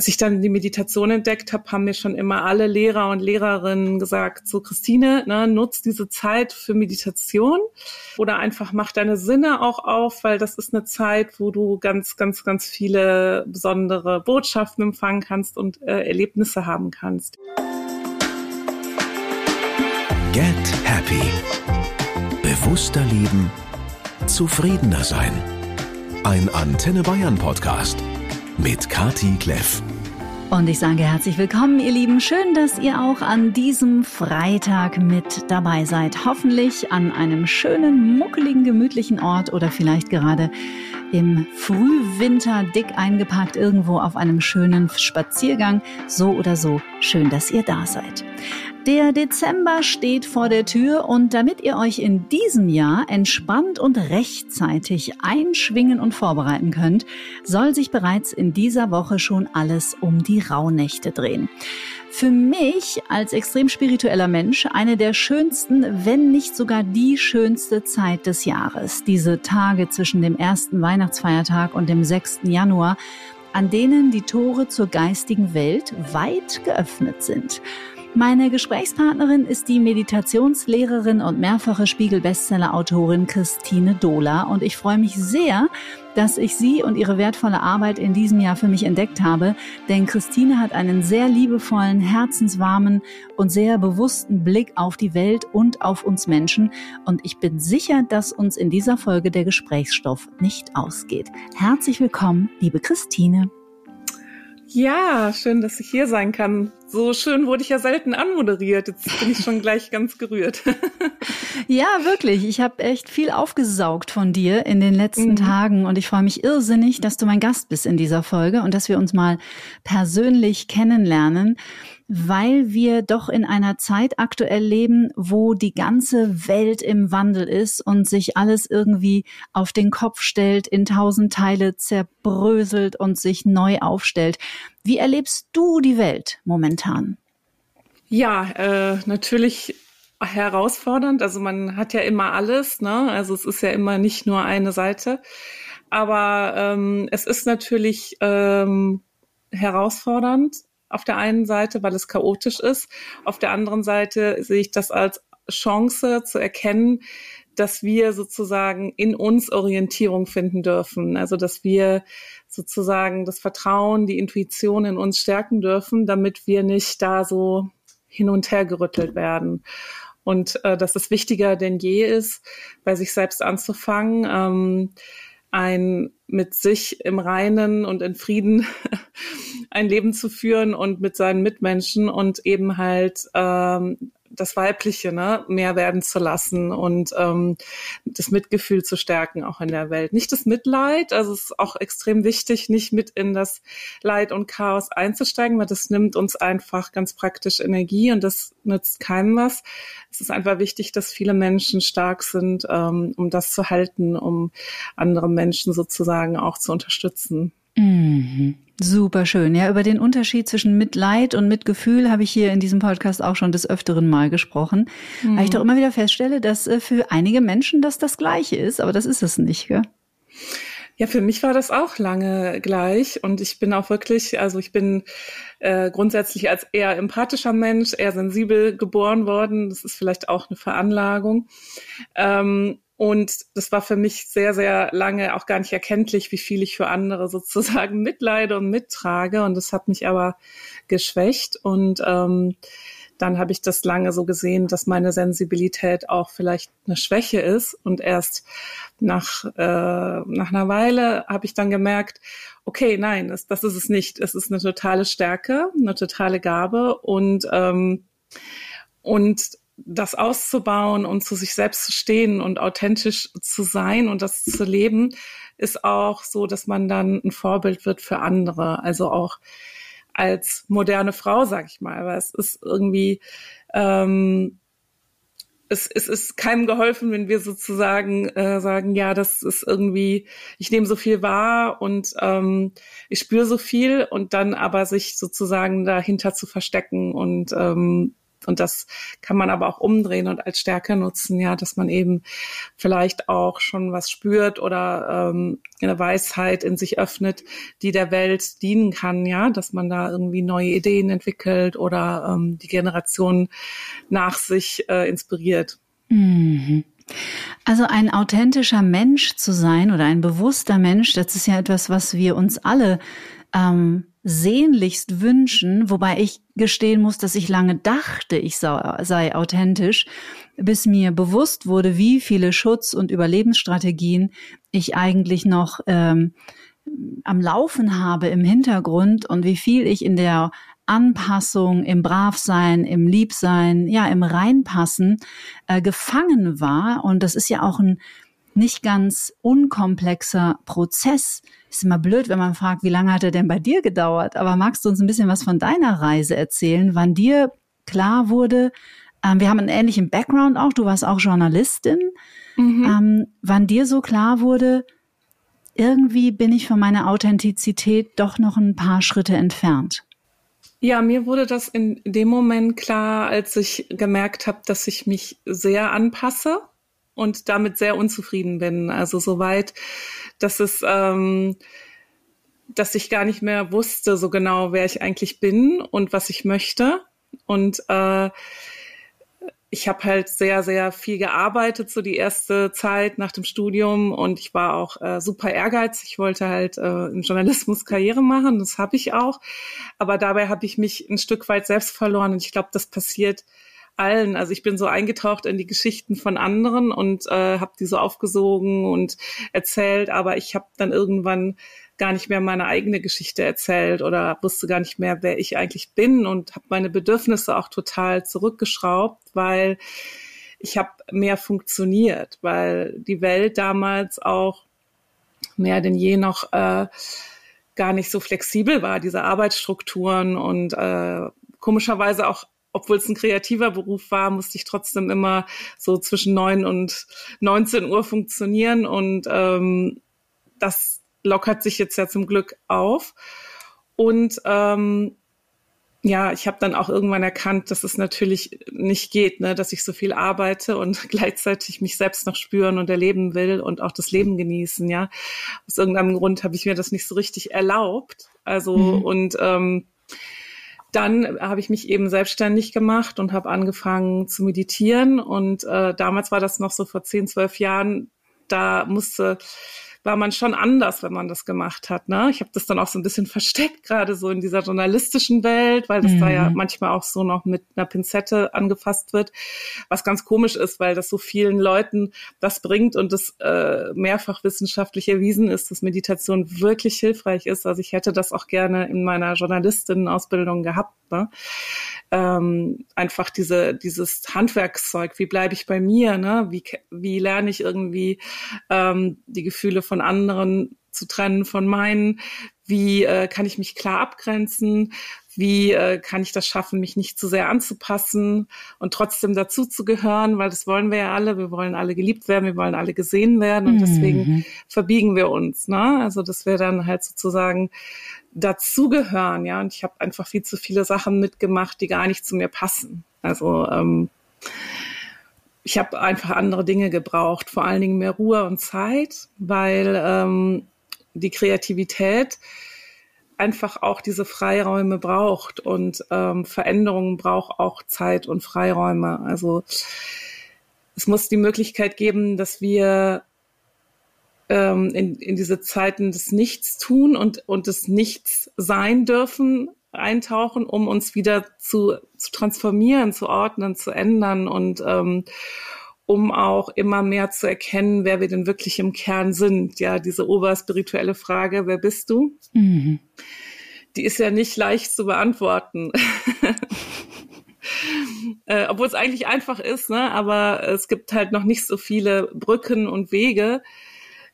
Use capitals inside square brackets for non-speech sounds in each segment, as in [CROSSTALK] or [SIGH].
als ich dann die Meditation entdeckt habe, haben mir schon immer alle Lehrer und Lehrerinnen gesagt, so Christine, ne, nutz diese Zeit für Meditation oder einfach mach deine Sinne auch auf, weil das ist eine Zeit, wo du ganz, ganz, ganz viele besondere Botschaften empfangen kannst und äh, Erlebnisse haben kannst. Get Happy. Bewusster leben, zufriedener sein. Ein Antenne Bayern Podcast mit Kati Kleff. Und ich sage herzlich willkommen, ihr Lieben. Schön, dass ihr auch an diesem Freitag mit dabei seid. Hoffentlich an einem schönen, muckeligen, gemütlichen Ort oder vielleicht gerade im Frühwinter dick eingepackt irgendwo auf einem schönen Spaziergang. So oder so schön, dass ihr da seid. Der Dezember steht vor der Tür und damit ihr euch in diesem Jahr entspannt und rechtzeitig einschwingen und vorbereiten könnt, soll sich bereits in dieser Woche schon alles um die Rauhnächte drehen. Für mich als extrem spiritueller Mensch eine der schönsten, wenn nicht sogar die schönste Zeit des Jahres. Diese Tage zwischen dem ersten Weihnachtsfeiertag und dem 6. Januar, an denen die Tore zur geistigen Welt weit geöffnet sind. Meine Gesprächspartnerin ist die Meditationslehrerin und mehrfache Spiegel-Bestseller-Autorin Christine Dohler und ich freue mich sehr, dass ich sie und ihre wertvolle Arbeit in diesem Jahr für mich entdeckt habe, denn Christine hat einen sehr liebevollen, herzenswarmen und sehr bewussten Blick auf die Welt und auf uns Menschen und ich bin sicher, dass uns in dieser Folge der Gesprächsstoff nicht ausgeht. Herzlich willkommen, liebe Christine. Ja, schön, dass ich hier sein kann. So schön wurde ich ja selten anmoderiert. Jetzt bin ich schon gleich ganz gerührt. [LAUGHS] ja, wirklich. Ich habe echt viel aufgesaugt von dir in den letzten mhm. Tagen und ich freue mich irrsinnig, dass du mein Gast bist in dieser Folge und dass wir uns mal persönlich kennenlernen weil wir doch in einer Zeit aktuell leben, wo die ganze Welt im Wandel ist und sich alles irgendwie auf den Kopf stellt, in tausend Teile zerbröselt und sich neu aufstellt. Wie erlebst du die Welt momentan? Ja, äh, natürlich herausfordernd. Also man hat ja immer alles, ne? Also es ist ja immer nicht nur eine Seite. Aber ähm, es ist natürlich ähm, herausfordernd auf der einen Seite, weil es chaotisch ist. Auf der anderen Seite sehe ich das als Chance zu erkennen, dass wir sozusagen in uns Orientierung finden dürfen. Also dass wir sozusagen das Vertrauen, die Intuition in uns stärken dürfen, damit wir nicht da so hin und her gerüttelt werden. Und äh, dass es wichtiger denn je ist, bei sich selbst anzufangen. Ähm, ein mit sich im Reinen und in Frieden [LAUGHS] ein Leben zu führen und mit seinen Mitmenschen und eben halt ähm, das Weibliche ne, mehr werden zu lassen und ähm, das Mitgefühl zu stärken auch in der Welt. Nicht das Mitleid, also es ist auch extrem wichtig, nicht mit in das Leid und Chaos einzusteigen, weil das nimmt uns einfach ganz praktisch Energie und das nützt keinem was. Es ist einfach wichtig, dass viele Menschen stark sind, ähm, um das zu halten, um andere Menschen sozusagen auch zu unterstützen. Mhm. Super schön. Ja, über den Unterschied zwischen Mitleid und Mitgefühl habe ich hier in diesem Podcast auch schon des öfteren Mal gesprochen. Mhm. Weil ich doch immer wieder feststelle, dass äh, für einige Menschen das das Gleiche ist, aber das ist es nicht, gell? Ja, für mich war das auch lange gleich und ich bin auch wirklich, also ich bin äh, grundsätzlich als eher empathischer Mensch, eher sensibel geboren worden. Das ist vielleicht auch eine Veranlagung. Ähm, und das war für mich sehr, sehr lange auch gar nicht erkenntlich, wie viel ich für andere sozusagen [LAUGHS] mitleide und mittrage. Und das hat mich aber geschwächt. Und ähm, dann habe ich das lange so gesehen, dass meine Sensibilität auch vielleicht eine Schwäche ist. Und erst nach, äh, nach einer Weile habe ich dann gemerkt, okay, nein, das, das ist es nicht. Es ist eine totale Stärke, eine totale Gabe. Und ähm, und das auszubauen und zu sich selbst zu stehen und authentisch zu sein und das zu leben, ist auch so, dass man dann ein Vorbild wird für andere. Also auch als moderne Frau, sag ich mal. Aber es ist irgendwie, ähm, es, es ist keinem geholfen, wenn wir sozusagen äh, sagen, ja, das ist irgendwie, ich nehme so viel wahr und ähm, ich spüre so viel und dann aber sich sozusagen dahinter zu verstecken und ähm, Und das kann man aber auch umdrehen und als Stärke nutzen, ja, dass man eben vielleicht auch schon was spürt oder ähm, eine Weisheit in sich öffnet, die der Welt dienen kann, ja, dass man da irgendwie neue Ideen entwickelt oder ähm, die Generation nach sich äh, inspiriert. Mhm. Also ein authentischer Mensch zu sein oder ein bewusster Mensch, das ist ja etwas, was wir uns alle ähm, sehnlichst wünschen, wobei ich gestehen muss, dass ich lange dachte, ich sei, authentisch, bis mir bewusst wurde, wie viele Schutz- und Überlebensstrategien ich eigentlich noch ähm, am Laufen habe im Hintergrund und wie viel ich in der Anpassung, im Bravsein, im Liebsein, ja, im Reinpassen äh, gefangen war. Und das ist ja auch ein nicht ganz unkomplexer Prozess. Ist immer blöd, wenn man fragt, wie lange hat er denn bei dir gedauert? Aber magst du uns ein bisschen was von deiner Reise erzählen, wann dir klar wurde, ähm, wir haben einen ähnlichen Background auch, du warst auch Journalistin, mhm. ähm, wann dir so klar wurde, irgendwie bin ich von meiner Authentizität doch noch ein paar Schritte entfernt. Ja, mir wurde das in dem Moment klar, als ich gemerkt habe, dass ich mich sehr anpasse und damit sehr unzufrieden bin. Also soweit, dass es, ähm, dass ich gar nicht mehr wusste so genau, wer ich eigentlich bin und was ich möchte. Und äh, ich habe halt sehr, sehr viel gearbeitet, so die erste Zeit nach dem Studium und ich war auch äh, super ehrgeizig. Ich wollte halt äh, im Journalismus Karriere machen, das habe ich auch. Aber dabei habe ich mich ein Stück weit selbst verloren und ich glaube, das passiert allen. Also ich bin so eingetaucht in die Geschichten von anderen und äh, habe die so aufgesogen und erzählt, aber ich habe dann irgendwann gar nicht mehr meine eigene Geschichte erzählt oder wusste gar nicht mehr, wer ich eigentlich bin und habe meine Bedürfnisse auch total zurückgeschraubt, weil ich habe mehr funktioniert, weil die Welt damals auch mehr denn je noch äh, gar nicht so flexibel war, diese Arbeitsstrukturen und äh, komischerweise auch obwohl es ein kreativer Beruf war, musste ich trotzdem immer so zwischen neun und 19 Uhr funktionieren und ähm, das lockert sich jetzt ja zum Glück auf. Und ähm, ja, ich habe dann auch irgendwann erkannt, dass es natürlich nicht geht, ne, dass ich so viel arbeite und [LAUGHS] gleichzeitig mich selbst noch spüren und erleben will und auch das Leben genießen. Ja, aus irgendeinem Grund habe ich mir das nicht so richtig erlaubt. Also mhm. und ähm, dann habe ich mich eben selbstständig gemacht und habe angefangen zu meditieren. Und äh, damals war das noch so vor zehn, zwölf Jahren. Da musste war man schon anders, wenn man das gemacht hat. Ne? Ich habe das dann auch so ein bisschen versteckt, gerade so in dieser journalistischen Welt, weil das mhm. da ja mhm. manchmal auch so noch mit einer Pinzette angefasst wird, was ganz komisch ist, weil das so vielen Leuten das bringt und das äh, mehrfach wissenschaftlich erwiesen ist, dass Meditation wirklich hilfreich ist. Also ich hätte das auch gerne in meiner Journalistinnen-Ausbildung gehabt. Ne? Ähm, einfach diese, dieses Handwerkszeug, wie bleibe ich bei mir, ne? wie, wie lerne ich irgendwie ähm, die Gefühle von anderen zu trennen von meinen, wie äh, kann ich mich klar abgrenzen, wie äh, kann ich das schaffen, mich nicht zu sehr anzupassen und trotzdem dazu zu gehören, weil das wollen wir ja alle, wir wollen alle geliebt werden, wir wollen alle gesehen werden und deswegen mhm. verbiegen wir uns. Ne? Also dass wir dann halt sozusagen dazugehören, ja. Und ich habe einfach viel zu viele Sachen mitgemacht, die gar nicht zu mir passen. Also ähm, ich habe einfach andere Dinge gebraucht, vor allen Dingen mehr Ruhe und Zeit, weil ähm, die Kreativität einfach auch diese Freiräume braucht und ähm, Veränderungen braucht auch Zeit und Freiräume. Also es muss die Möglichkeit geben, dass wir ähm, in, in diese Zeiten des Nichts tun und, und des Nichts sein dürfen, eintauchen, um uns wieder zu, zu transformieren, zu ordnen, zu ändern und ähm, um auch immer mehr zu erkennen, wer wir denn wirklich im Kern sind. Ja, diese oberspirituelle Frage, wer bist du? Mhm. Die ist ja nicht leicht zu beantworten. [LAUGHS] äh, Obwohl es eigentlich einfach ist, ne? aber es gibt halt noch nicht so viele Brücken und Wege,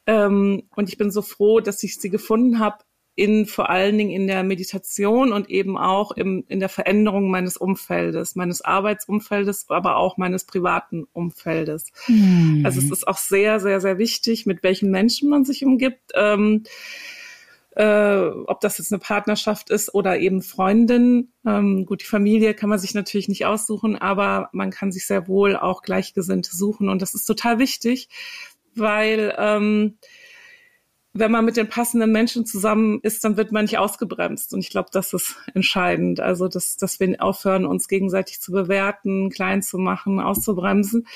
ähm, und ich bin so froh, dass ich sie gefunden habe, in vor allen Dingen in der Meditation und eben auch im, in der Veränderung meines Umfeldes, meines Arbeitsumfeldes, aber auch meines privaten Umfeldes. Mhm. Also es ist auch sehr, sehr, sehr wichtig, mit welchen Menschen man sich umgibt. Ähm, äh, ob das jetzt eine Partnerschaft ist oder eben Freundin. Ähm, gut, die Familie kann man sich natürlich nicht aussuchen, aber man kann sich sehr wohl auch Gleichgesinnte suchen. Und das ist total wichtig, weil ähm, wenn man mit den passenden Menschen zusammen ist, dann wird man nicht ausgebremst. Und ich glaube, das ist entscheidend. Also, dass, dass wir aufhören, uns gegenseitig zu bewerten, klein zu machen, auszubremsen.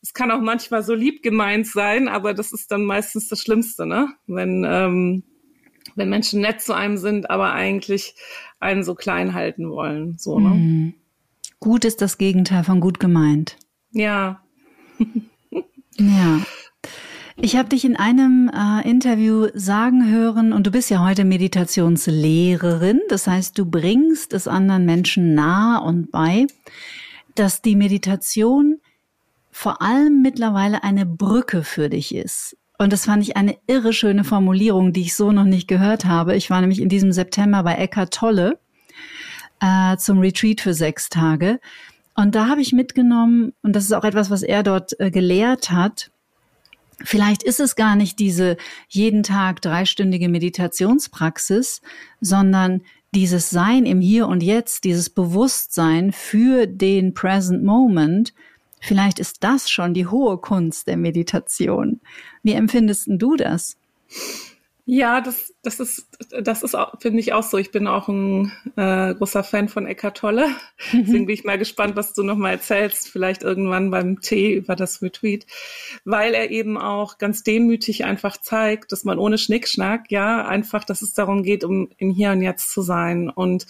Das kann auch manchmal so lieb gemeint sein, aber das ist dann meistens das Schlimmste, ne? Wenn, ähm, wenn Menschen nett zu einem sind, aber eigentlich einen so klein halten wollen. So, ne? Mhm. Gut ist das Gegenteil von gut gemeint. Ja. [LAUGHS] ja. Ich habe dich in einem äh, Interview sagen hören, und du bist ja heute Meditationslehrerin, das heißt, du bringst es anderen Menschen nahe und bei, dass die Meditation vor allem mittlerweile eine Brücke für dich ist. Und das fand ich eine irre schöne Formulierung, die ich so noch nicht gehört habe. Ich war nämlich in diesem September bei Eckart Tolle äh, zum Retreat für sechs Tage. Und da habe ich mitgenommen, und das ist auch etwas, was er dort äh, gelehrt hat, Vielleicht ist es gar nicht diese jeden Tag dreistündige Meditationspraxis, sondern dieses Sein im Hier und Jetzt, dieses Bewusstsein für den Present Moment, vielleicht ist das schon die hohe Kunst der Meditation. Wie empfindest du das? Ja, das, das ist, das ist, finde ich auch so. Ich bin auch ein äh, großer Fan von Eckart Tolle. [LAUGHS] Mhm. Deswegen bin ich mal gespannt, was du nochmal erzählst, vielleicht irgendwann beim Tee über das Retweet, weil er eben auch ganz demütig einfach zeigt, dass man ohne Schnickschnack, ja, einfach, dass es darum geht, um im Hier und Jetzt zu sein und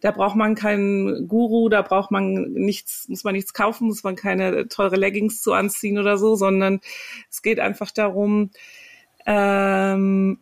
da braucht man keinen Guru, da braucht man nichts, muss man nichts kaufen, muss man keine teure Leggings zu anziehen oder so, sondern es geht einfach darum, ähm,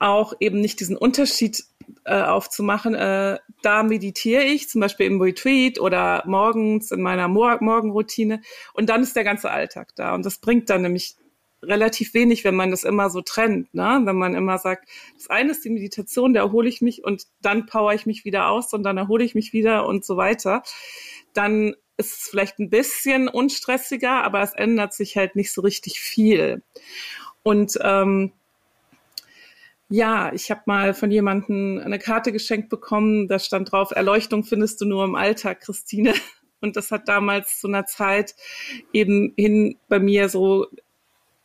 auch eben nicht diesen Unterschied äh, aufzumachen. Äh, da meditiere ich, zum Beispiel im Retreat oder morgens in meiner Mor Morgenroutine und dann ist der ganze Alltag da. Und das bringt dann nämlich relativ wenig, wenn man das immer so trennt, ne? Wenn man immer sagt, das eine ist die Meditation, da erhole ich mich und dann power ich mich wieder aus und dann erhole ich mich wieder und so weiter. Dann ist es vielleicht ein bisschen unstressiger, aber es ändert sich halt nicht so richtig viel. Und ähm, ja, ich habe mal von jemandem eine Karte geschenkt bekommen, da stand drauf, Erleuchtung findest du nur im Alltag, Christine. [LAUGHS] Und das hat damals zu einer Zeit eben hin bei mir so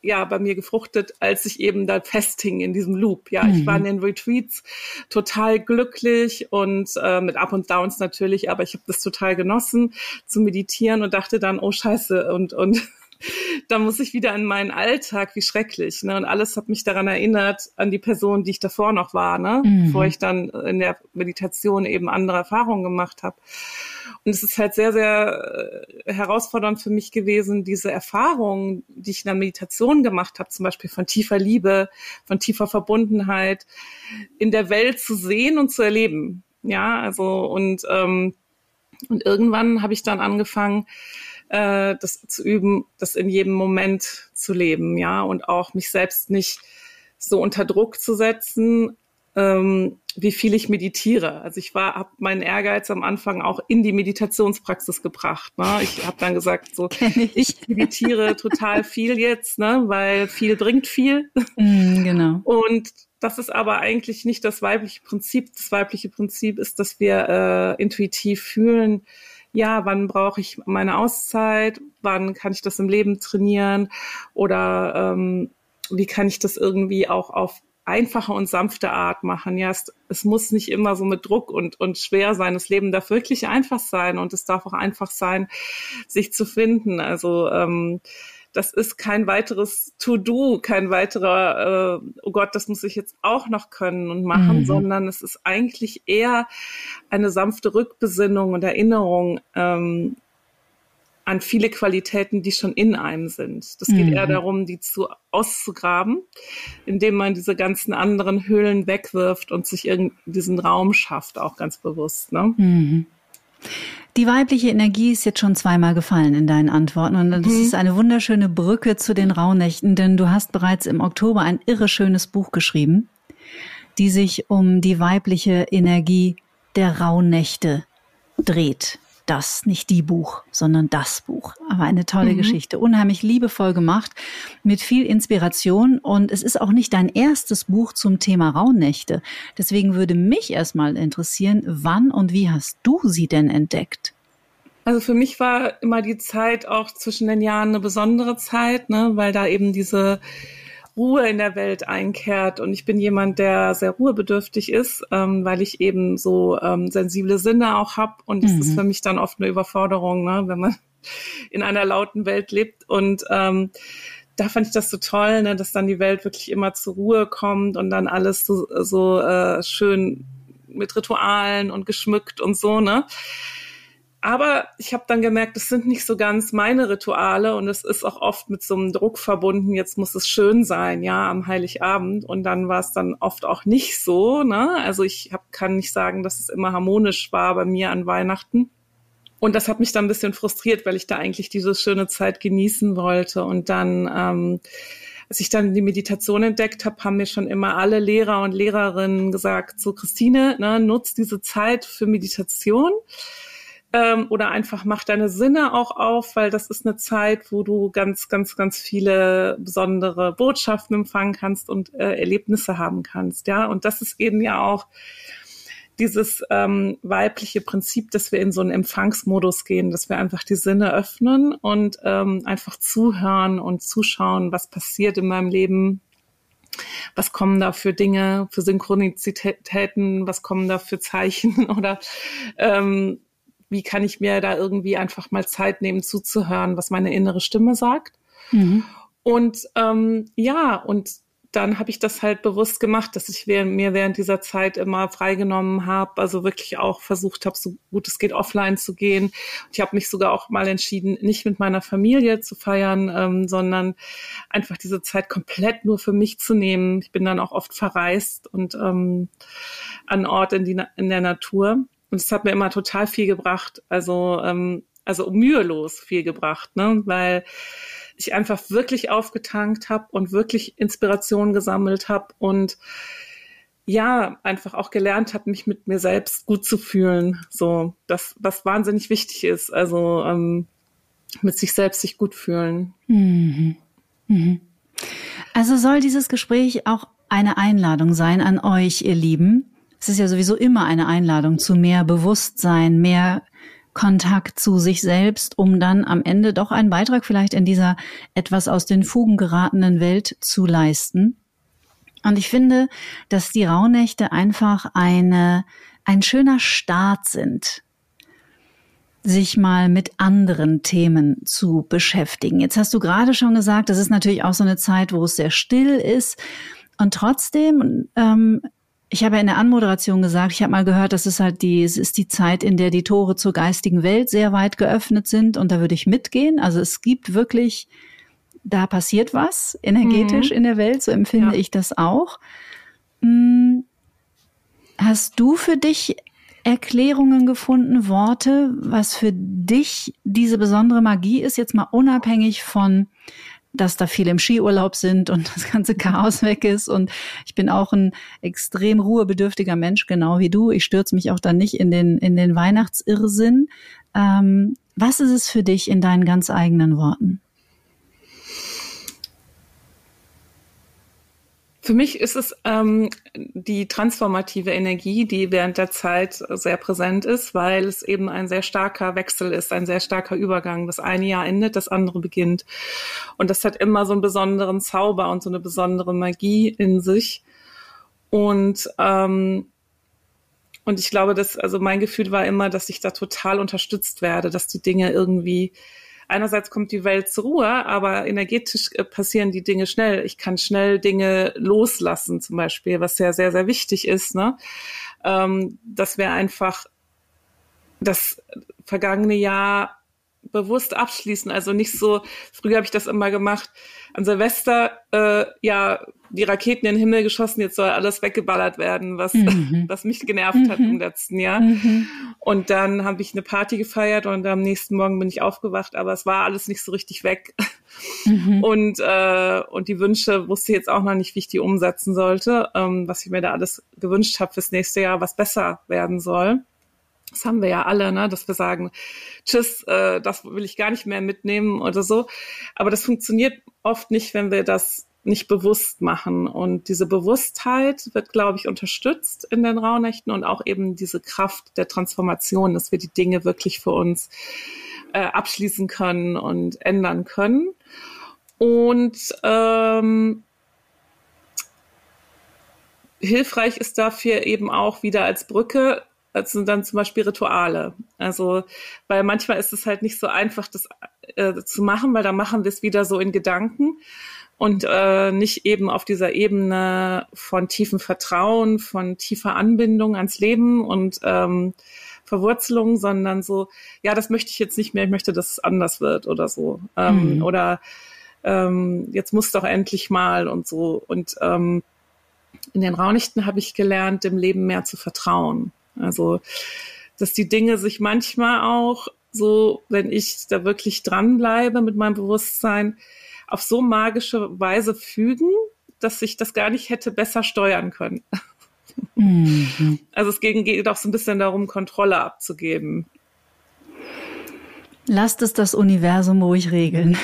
ja bei mir gefruchtet, als ich eben da festhing in diesem Loop. Ja, mhm. ich war in den Retreats total glücklich und äh, mit Up und Downs natürlich, aber ich habe das total genossen zu meditieren und dachte dann, oh Scheiße und und da muss ich wieder in meinen Alltag, wie schrecklich. Ne? Und alles hat mich daran erinnert, an die Person, die ich davor noch war, ne? Mhm. bevor ich dann in der Meditation eben andere Erfahrungen gemacht habe. Und es ist halt sehr, sehr äh, herausfordernd für mich gewesen, diese Erfahrungen, die ich in der Meditation gemacht habe, zum Beispiel von tiefer Liebe, von tiefer Verbundenheit, in der Welt zu sehen und zu erleben. Ja, also und ähm, und irgendwann habe ich dann angefangen, äh, das zu üben, das in jedem Moment zu leben, ja, und auch mich selbst nicht so unter Druck zu setzen, ähm, wie viel ich meditiere. Also ich war, habe meinen Ehrgeiz am Anfang auch in die Meditationspraxis gebracht. Ne? Ich habe dann gesagt, so ich. ich. meditiere total viel jetzt, ne? weil viel bringt viel. Mm, genau. Und das ist aber eigentlich nicht das weibliche Prinzip. Das weibliche Prinzip ist, dass wir äh, intuitiv fühlen, ja, wann brauche ich meine Auszeit, wann kann ich das im Leben trainieren oder ähm, wie kann ich das irgendwie auch auf einfache und sanfte Art machen. Ja, es, es muss nicht immer so mit Druck und, und schwer sein. Das Leben darf wirklich einfach sein und es darf auch einfach sein, sich zu finden. Also ähm, das ist kein weiteres To-Do, kein weiterer, äh, oh Gott, das muss ich jetzt auch noch können und machen, mhm. sondern es ist eigentlich eher eine sanfte Rückbesinnung und Erinnerung ähm, an viele Qualitäten, die schon in einem sind. Das geht mhm. eher darum, die zu auszugraben, indem man diese ganzen anderen Höhlen wegwirft und sich irgendwie diesen Raum schafft, auch ganz bewusst. Ne? Mhm. Die weibliche Energie ist jetzt schon zweimal gefallen in deinen Antworten und das mhm. ist eine wunderschöne Brücke zu den Rauhnächten, denn du hast bereits im Oktober ein irre schönes Buch geschrieben, die sich um die weibliche Energie der Rauhnächte dreht. Das, nicht die Buch, sondern das Buch. Aber eine tolle mhm. Geschichte, unheimlich liebevoll gemacht, mit viel Inspiration. Und es ist auch nicht dein erstes Buch zum Thema Rauhnächte. Deswegen würde mich erstmal interessieren, wann und wie hast du sie denn entdeckt? Also für mich war immer die Zeit auch zwischen den Jahren eine besondere Zeit, ne, weil da eben diese Ruhe in der Welt einkehrt. Und ich bin jemand, der sehr ruhebedürftig ist, ähm, weil ich eben so ähm, sensible Sinne auch habe. Und das mhm. ist für mich dann oft eine Überforderung, ne, wenn man in einer lauten Welt lebt. Und ähm, da fand ich das so toll, ne, dass dann die Welt wirklich immer zur Ruhe kommt und dann alles so, so äh, schön mit Ritualen und geschmückt und so, ne? Aber ich habe dann gemerkt, das sind nicht so ganz meine Rituale und es ist auch oft mit so einem Druck verbunden, jetzt muss es schön sein, ja, am Heiligabend. Und dann war es dann oft auch nicht so. Ne? Also ich hab, kann nicht sagen, dass es immer harmonisch war bei mir an Weihnachten. Und das hat mich dann ein bisschen frustriert, weil ich da eigentlich diese schöne Zeit genießen wollte. Und dann, ähm, als ich dann die Meditation entdeckt habe, haben mir schon immer alle Lehrer und Lehrerinnen gesagt, so Christine, ne, nutzt diese Zeit für Meditation ähm, oder einfach mach deine Sinne auch auf, weil das ist eine Zeit, wo du ganz, ganz, ganz viele besondere Botschaften empfangen kannst und äh, Erlebnisse haben kannst. Ja, und das ist eben ja auch dieses ähm, weibliche Prinzip, dass wir in so einen Empfangsmodus gehen, dass wir einfach die Sinne öffnen und ähm, einfach zuhören und zuschauen, was passiert in meinem Leben, was kommen da für Dinge, für Synchronizitäten, was kommen da für Zeichen? [LAUGHS] Oder ähm, wie kann ich mir da irgendwie einfach mal Zeit nehmen zuzuhören, was meine innere Stimme sagt. Mhm. Und ähm, ja, und dann habe ich das halt bewusst gemacht, dass ich mir während dieser Zeit immer freigenommen habe, also wirklich auch versucht habe, so gut es geht offline zu gehen. Ich habe mich sogar auch mal entschieden, nicht mit meiner Familie zu feiern, ähm, sondern einfach diese Zeit komplett nur für mich zu nehmen. Ich bin dann auch oft verreist und ähm, an Ort in, die, in der Natur. Und es hat mir immer total viel gebracht, also, ähm, also mühelos viel gebracht, ne? weil ich einfach wirklich aufgetankt habe und wirklich Inspiration gesammelt habe und ja, einfach auch gelernt habe, mich mit mir selbst gut zu fühlen. So, das, was wahnsinnig wichtig ist. Also ähm, mit sich selbst sich gut fühlen. Mhm. Mhm. Also soll dieses Gespräch auch eine Einladung sein an euch, ihr Lieben, es ist ja sowieso immer eine Einladung zu mehr Bewusstsein, mehr Kontakt zu sich selbst, um dann am Ende doch einen Beitrag vielleicht in dieser etwas aus den Fugen geratenen Welt zu leisten. Und ich finde, dass die Rauhnächte einfach eine, ein schöner Start sind, sich mal mit anderen Themen zu beschäftigen. Jetzt hast du gerade schon gesagt, das ist natürlich auch so eine Zeit, wo es sehr still ist. Und trotzdem ähm, ich habe ja in der Anmoderation gesagt, ich habe mal gehört, das ist halt die, es ist die Zeit, in der die Tore zur geistigen Welt sehr weit geöffnet sind und da würde ich mitgehen. Also es gibt wirklich, da passiert was energetisch mhm. in der Welt, so empfinde ja. ich das auch. Hm, hast du für dich Erklärungen gefunden, Worte, was für dich diese besondere Magie ist, jetzt mal unabhängig von dass da viele im Skiurlaub sind und [LAUGHS] das ganze Chaos weg ist. Und ich bin auch ein extrem ruhebedürftiger Mensch, genau wie du. Ich stürze mich auch dann nicht in den, in den Weihnachtsirrsinn. Ähm, was ist es für dich in deinen ganz eigenen Worten? Für mich ist es ähm, die transformative Energie, die während der Zeit sehr präsent ist, weil es eben ein sehr starker Wechsel ist, ein sehr starker Übergang. Das eine Jahr endet, das andere beginnt. Und das hat immer so einen besonderen Zauber und so eine besondere Magie in sich. Und ähm, und ich glaube, dass, also mein Gefühl war immer, dass ich da total unterstützt werde, dass die Dinge irgendwie einerseits kommt die Welt zur Ruhe, aber energetisch äh, passieren die Dinge schnell. Ich kann schnell Dinge loslassen, zum Beispiel, was ja sehr, sehr wichtig ist, ne? Ähm, dass wir einfach das vergangene Jahr bewusst abschließen. Also nicht so, früher habe ich das immer gemacht, an Silvester, äh, ja, die Raketen in den Himmel geschossen, jetzt soll alles weggeballert werden, was, mhm. [LAUGHS] was mich genervt mhm. hat im letzten Jahr. Mhm. Und dann habe ich eine Party gefeiert und am nächsten Morgen bin ich aufgewacht, aber es war alles nicht so richtig weg. Mhm. Und, äh, und die Wünsche wusste jetzt auch noch nicht, wie ich die umsetzen sollte, ähm, was ich mir da alles gewünscht habe fürs nächste Jahr, was besser werden soll. Das haben wir ja alle, ne? dass wir sagen, tschüss, äh, das will ich gar nicht mehr mitnehmen oder so. Aber das funktioniert oft nicht, wenn wir das nicht bewusst machen. Und diese Bewusstheit wird, glaube ich, unterstützt in den Rauhnächten und auch eben diese Kraft der Transformation, dass wir die Dinge wirklich für uns äh, abschließen können und ändern können. Und ähm, hilfreich ist dafür eben auch wieder als Brücke das sind dann zum Beispiel Rituale. Also, weil manchmal ist es halt nicht so einfach, das äh, zu machen, weil da machen wir es wieder so in Gedanken und äh, nicht eben auf dieser Ebene von tiefem Vertrauen, von tiefer Anbindung ans Leben und ähm, Verwurzelung, sondern so, ja, das möchte ich jetzt nicht mehr, ich möchte, dass es anders wird oder so. Ähm, mhm. Oder ähm, jetzt muss doch endlich mal und so. Und ähm, in den Raunichten habe ich gelernt, dem Leben mehr zu vertrauen. Also, dass die Dinge sich manchmal auch so, wenn ich da wirklich dranbleibe mit meinem Bewusstsein, auf so magische Weise fügen, dass ich das gar nicht hätte besser steuern können. Mhm. Also es geht auch so ein bisschen darum, Kontrolle abzugeben. Lasst es das Universum ruhig regeln.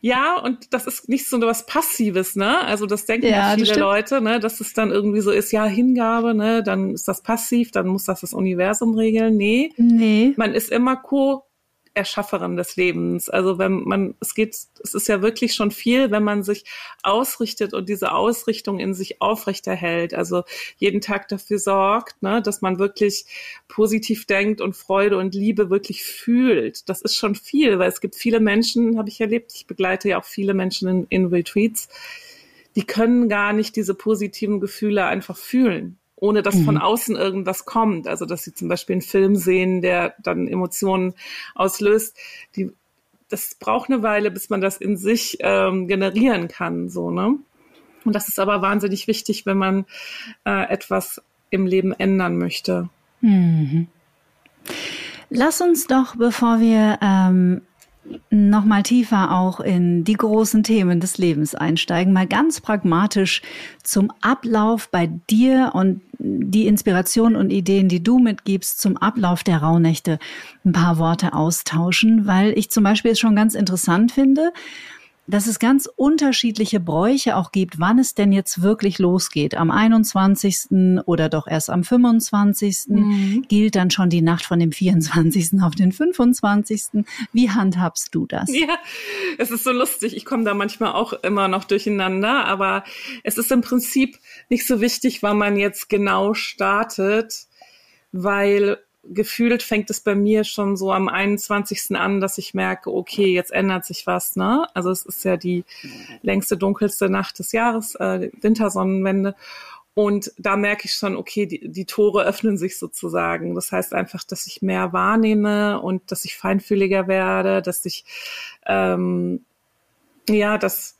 Ja, und das ist nicht so was Passives, ne? Also das denken ja, viele Leute, ne, dass es dann irgendwie so ist, ja, Hingabe, ne, dann ist das passiv, dann muss das das Universum regeln. Nee. Nee. Man ist immer co Erschafferin des Lebens. Also wenn man, es geht, es ist ja wirklich schon viel, wenn man sich ausrichtet und diese Ausrichtung in sich aufrechterhält. Also jeden Tag dafür sorgt, ne, dass man wirklich positiv denkt und Freude und Liebe wirklich fühlt. Das ist schon viel, weil es gibt viele Menschen, habe ich erlebt, ich begleite ja auch viele Menschen in, in Retreats, die können gar nicht diese positiven Gefühle einfach fühlen ohne dass mhm. von außen irgendwas kommt. Also dass sie zum Beispiel einen Film sehen, der dann Emotionen auslöst. Die, das braucht eine Weile, bis man das in sich ähm, generieren kann. So, ne? Und das ist aber wahnsinnig wichtig, wenn man äh, etwas im Leben ändern möchte. Mhm. Lass uns doch, bevor wir ähm, nochmal tiefer auch in die großen Themen des Lebens einsteigen, mal ganz pragmatisch zum Ablauf bei dir und die Inspiration und Ideen, die du mitgibst zum Ablauf der Rauhnächte, ein paar Worte austauschen, weil ich zum Beispiel es schon ganz interessant finde, dass es ganz unterschiedliche Bräuche auch gibt, wann es denn jetzt wirklich losgeht. Am 21. oder doch erst am 25. Mhm. gilt dann schon die Nacht von dem 24. auf den 25. Wie handhabst du das? Ja, es ist so lustig. Ich komme da manchmal auch immer noch durcheinander, aber es ist im Prinzip nicht so wichtig, wann man jetzt genau startet, weil gefühlt fängt es bei mir schon so am 21. an, dass ich merke, okay, jetzt ändert sich was, ne? Also es ist ja die längste, dunkelste Nacht des Jahres, äh, Wintersonnenwende. Und da merke ich schon, okay, die, die Tore öffnen sich sozusagen. Das heißt einfach, dass ich mehr wahrnehme und dass ich feinfühliger werde, dass ich, ähm, ja, dass,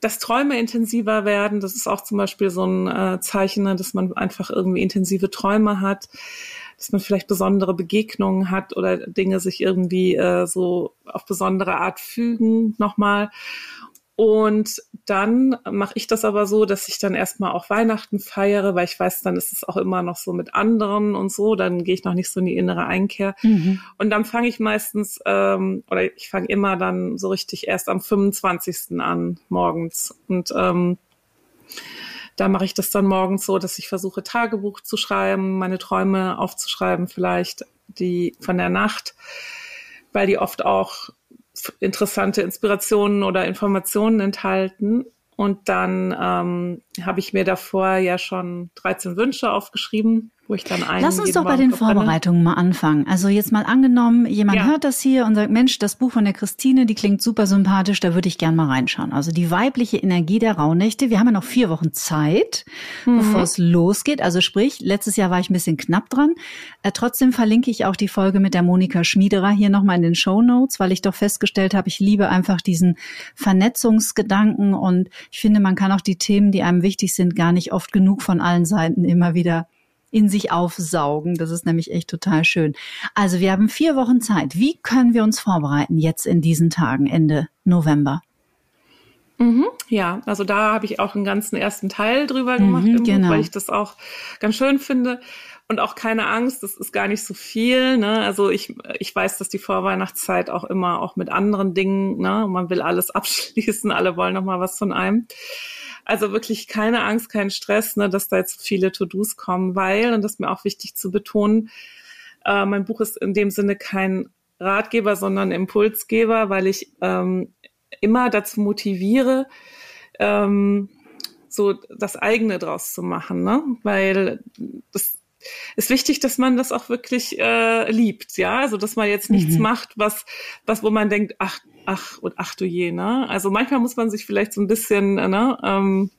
dass Träume intensiver werden. Das ist auch zum Beispiel so ein äh, Zeichen, ne, dass man einfach irgendwie intensive Träume hat dass man vielleicht besondere Begegnungen hat oder Dinge sich irgendwie äh, so auf besondere Art fügen nochmal. Und dann mache ich das aber so, dass ich dann erstmal auch Weihnachten feiere, weil ich weiß, dann ist es auch immer noch so mit anderen und so. Dann gehe ich noch nicht so in die innere Einkehr. Mhm. Und dann fange ich meistens, ähm, oder ich fange immer dann so richtig erst am 25. an morgens. Und ähm, da mache ich das dann morgens so, dass ich versuche, Tagebuch zu schreiben, meine Träume aufzuschreiben, vielleicht die von der Nacht, weil die oft auch interessante Inspirationen oder Informationen enthalten. Und dann ähm, habe ich mir davor ja schon 13 Wünsche aufgeschrieben wo ich dann einen. Lass uns doch bei den Vorbereitungen mal anfangen. Also jetzt mal angenommen, jemand ja. hört das hier und sagt, Mensch, das Buch von der Christine, die klingt super sympathisch, da würde ich gern mal reinschauen. Also die weibliche Energie der Rauhnächte. Wir haben ja noch vier Wochen Zeit, mhm. bevor es losgeht. Also sprich, letztes Jahr war ich ein bisschen knapp dran. Äh, trotzdem verlinke ich auch die Folge mit der Monika Schmiederer hier nochmal in den Show Notes, weil ich doch festgestellt habe, ich liebe einfach diesen Vernetzungsgedanken und ich finde, man kann auch die Themen, die einem wichtig sind, gar nicht oft genug von allen Seiten immer wieder in sich aufsaugen. Das ist nämlich echt total schön. Also wir haben vier Wochen Zeit. Wie können wir uns vorbereiten jetzt in diesen Tagen, Ende November? Mhm, ja, also da habe ich auch einen ganzen ersten Teil drüber gemacht, Mhm, genau. Weil ich das auch ganz schön finde. Und auch keine Angst, das ist gar nicht so viel. Ne? Also ich, ich weiß, dass die Vorweihnachtszeit auch immer auch mit anderen Dingen, ne? man will alles [LAUGHS] abschließen, alle wollen noch mal was von einem. Also wirklich keine Angst, kein Stress, ne, dass da jetzt viele To-Dos kommen, weil, und das ist mir auch wichtig zu betonen, äh, mein Buch ist in dem Sinne kein Ratgeber, sondern Impulsgeber, weil ich ähm, immer dazu motiviere, ähm, so das eigene draus zu machen, ne? Weil das ist wichtig, dass man das auch wirklich äh, liebt, ja, also dass man jetzt nichts Mhm. macht, was was wo man denkt, ach ach und ach du je, ne? Also manchmal muss man sich vielleicht so ein bisschen äh, ne, ähm,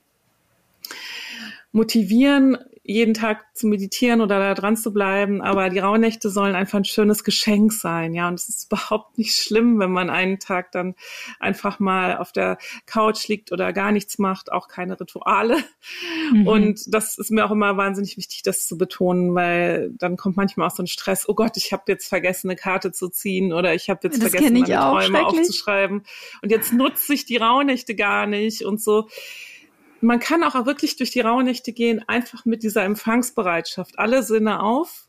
motivieren, jeden Tag zu meditieren oder da dran zu bleiben, aber die Rauhnächte sollen einfach ein schönes Geschenk sein, ja, und es ist [LAUGHS] überhaupt nicht schlimm, wenn man einen Tag dann einfach mal auf der Couch liegt oder gar nichts macht, auch keine Rituale. Mhm. Und das ist mir auch immer wahnsinnig wichtig, das zu betonen, weil dann kommt manchmal auch so ein Stress, oh Gott, ich habe jetzt vergessen, eine Karte zu ziehen oder ich habe jetzt Das vergessen, meine auch, Träume aufzuschreiben. Und jetzt nutze ich die Rauhnächte gar nicht und so. Man kann auch wirklich durch die Rauhnächte gehen, einfach mit dieser Empfangsbereitschaft, alle Sinne auf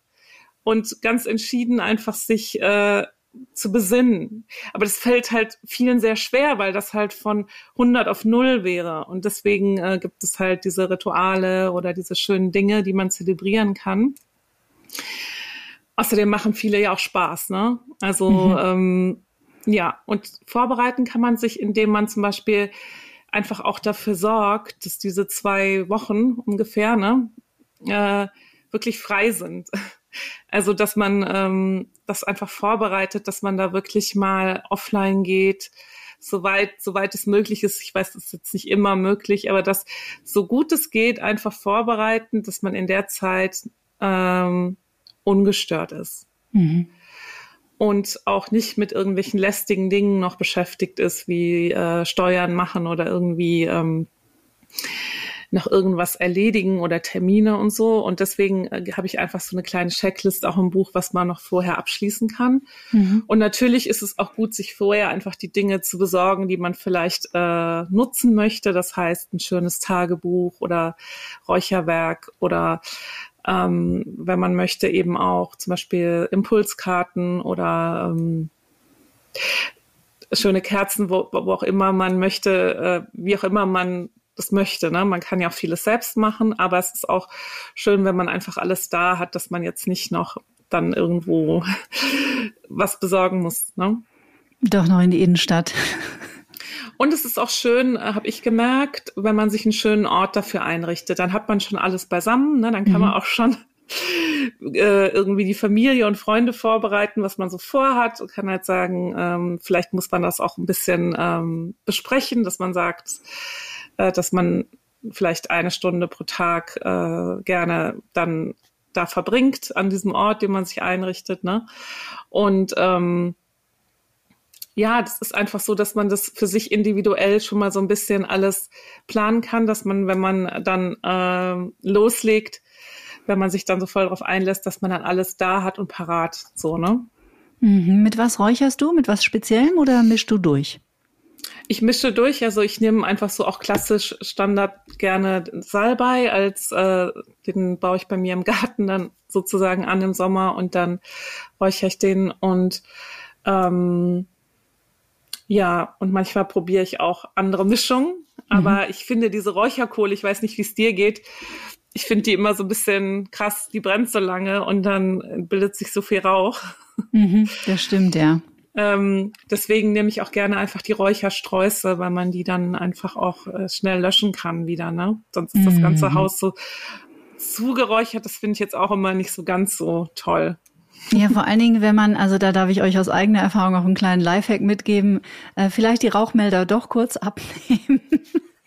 und ganz entschieden einfach sich äh, zu besinnen. Aber das fällt halt vielen sehr schwer, weil das halt von 100 auf 0 wäre. Und deswegen äh, gibt es halt diese Rituale oder diese schönen Dinge, die man zelebrieren kann. Außerdem machen viele ja auch Spaß, ne? Also Mhm. ähm, ja, und vorbereiten kann man sich, indem man zum Beispiel einfach auch dafür sorgt, dass diese zwei Wochen ungefähr, ne, äh, wirklich frei sind. [LAUGHS] Also, dass man ähm, das einfach vorbereitet, dass man da wirklich mal offline geht, soweit, soweit es möglich ist. Ich weiß, das ist jetzt nicht immer möglich, aber das so gut es geht, einfach vorbereiten, dass man in der Zeit ähm, ungestört ist Mhm. Und auch nicht mit irgendwelchen lästigen Dingen noch beschäftigt ist, wie äh, Steuern machen oder irgendwie ähm, noch irgendwas erledigen oder Termine und so. Und deswegen äh, habe ich einfach so eine kleine Checklist auch im Buch, was man noch vorher abschließen kann. Mhm. Und natürlich ist es auch gut, sich vorher einfach die Dinge zu besorgen, die man vielleicht äh, nutzen möchte. Das heißt, ein schönes Tagebuch oder Räucherwerk oder ähm, wenn man möchte, eben auch zum Beispiel Impulskarten oder ähm, schöne Kerzen, wo, wo auch immer man möchte, äh, wie auch immer man das möchte. Ne? Man kann ja auch vieles selbst machen, aber es ist auch schön, wenn man einfach alles da hat, dass man jetzt nicht noch dann irgendwo [LAUGHS] was besorgen muss. Ne? Doch noch in die Innenstadt. Und es ist auch schön, äh, habe ich gemerkt, wenn man sich einen schönen Ort dafür einrichtet, dann hat man schon alles beisammen, ne? dann kann Mhm. man auch schon [LAUGHS] äh, irgendwie die Familie und Freunde vorbereiten, was man so vorhat und kann halt sagen, ähm, vielleicht muss man das auch ein bisschen ähm, besprechen, dass man sagt, äh, dass man vielleicht eine Stunde pro Tag äh, gerne dann da verbringt an diesem Ort, den man sich einrichtet, ne? Und ähm, ja, das ist einfach so, dass man das für sich individuell schon mal so ein bisschen alles planen kann, dass man, wenn man dann ähm, loslegt, wenn man sich dann so voll darauf einlässt, dass man dann alles da hat und parat, so, ne? Mhm. Mit was räucherst du? Mit was Speziellem oder mischst du durch? Ich mische durch, also ich nehme einfach so auch klassisch Standard gerne Salbei als äh, den baue ich bei mir im Garten dann sozusagen an im Sommer und dann räuchere ich den und ähm, ja, und manchmal probiere ich auch andere Mischungen, aber ich finde diese Räucherkohle, ich weiß nicht, wie es dir geht, ich finde die immer so ein bisschen krass, die brennt so lange und dann bildet sich so viel Rauch. Mhm. Das stimmt, ja. Ähm, deswegen nehme ich auch gerne einfach die Räuchersträuße, weil man die dann einfach auch äh, schnell löschen kann wieder. Ne? Sonst ist das ganze Mhm. Haus so zugeräuchert. Das finde ich jetzt auch immer nicht so ganz so toll. Ja, vor allen Dingen, wenn man, also da darf ich euch aus eigener Erfahrung auch einen kleinen Lifehack mitgeben, äh, vielleicht die Rauchmelder doch kurz abnehmen.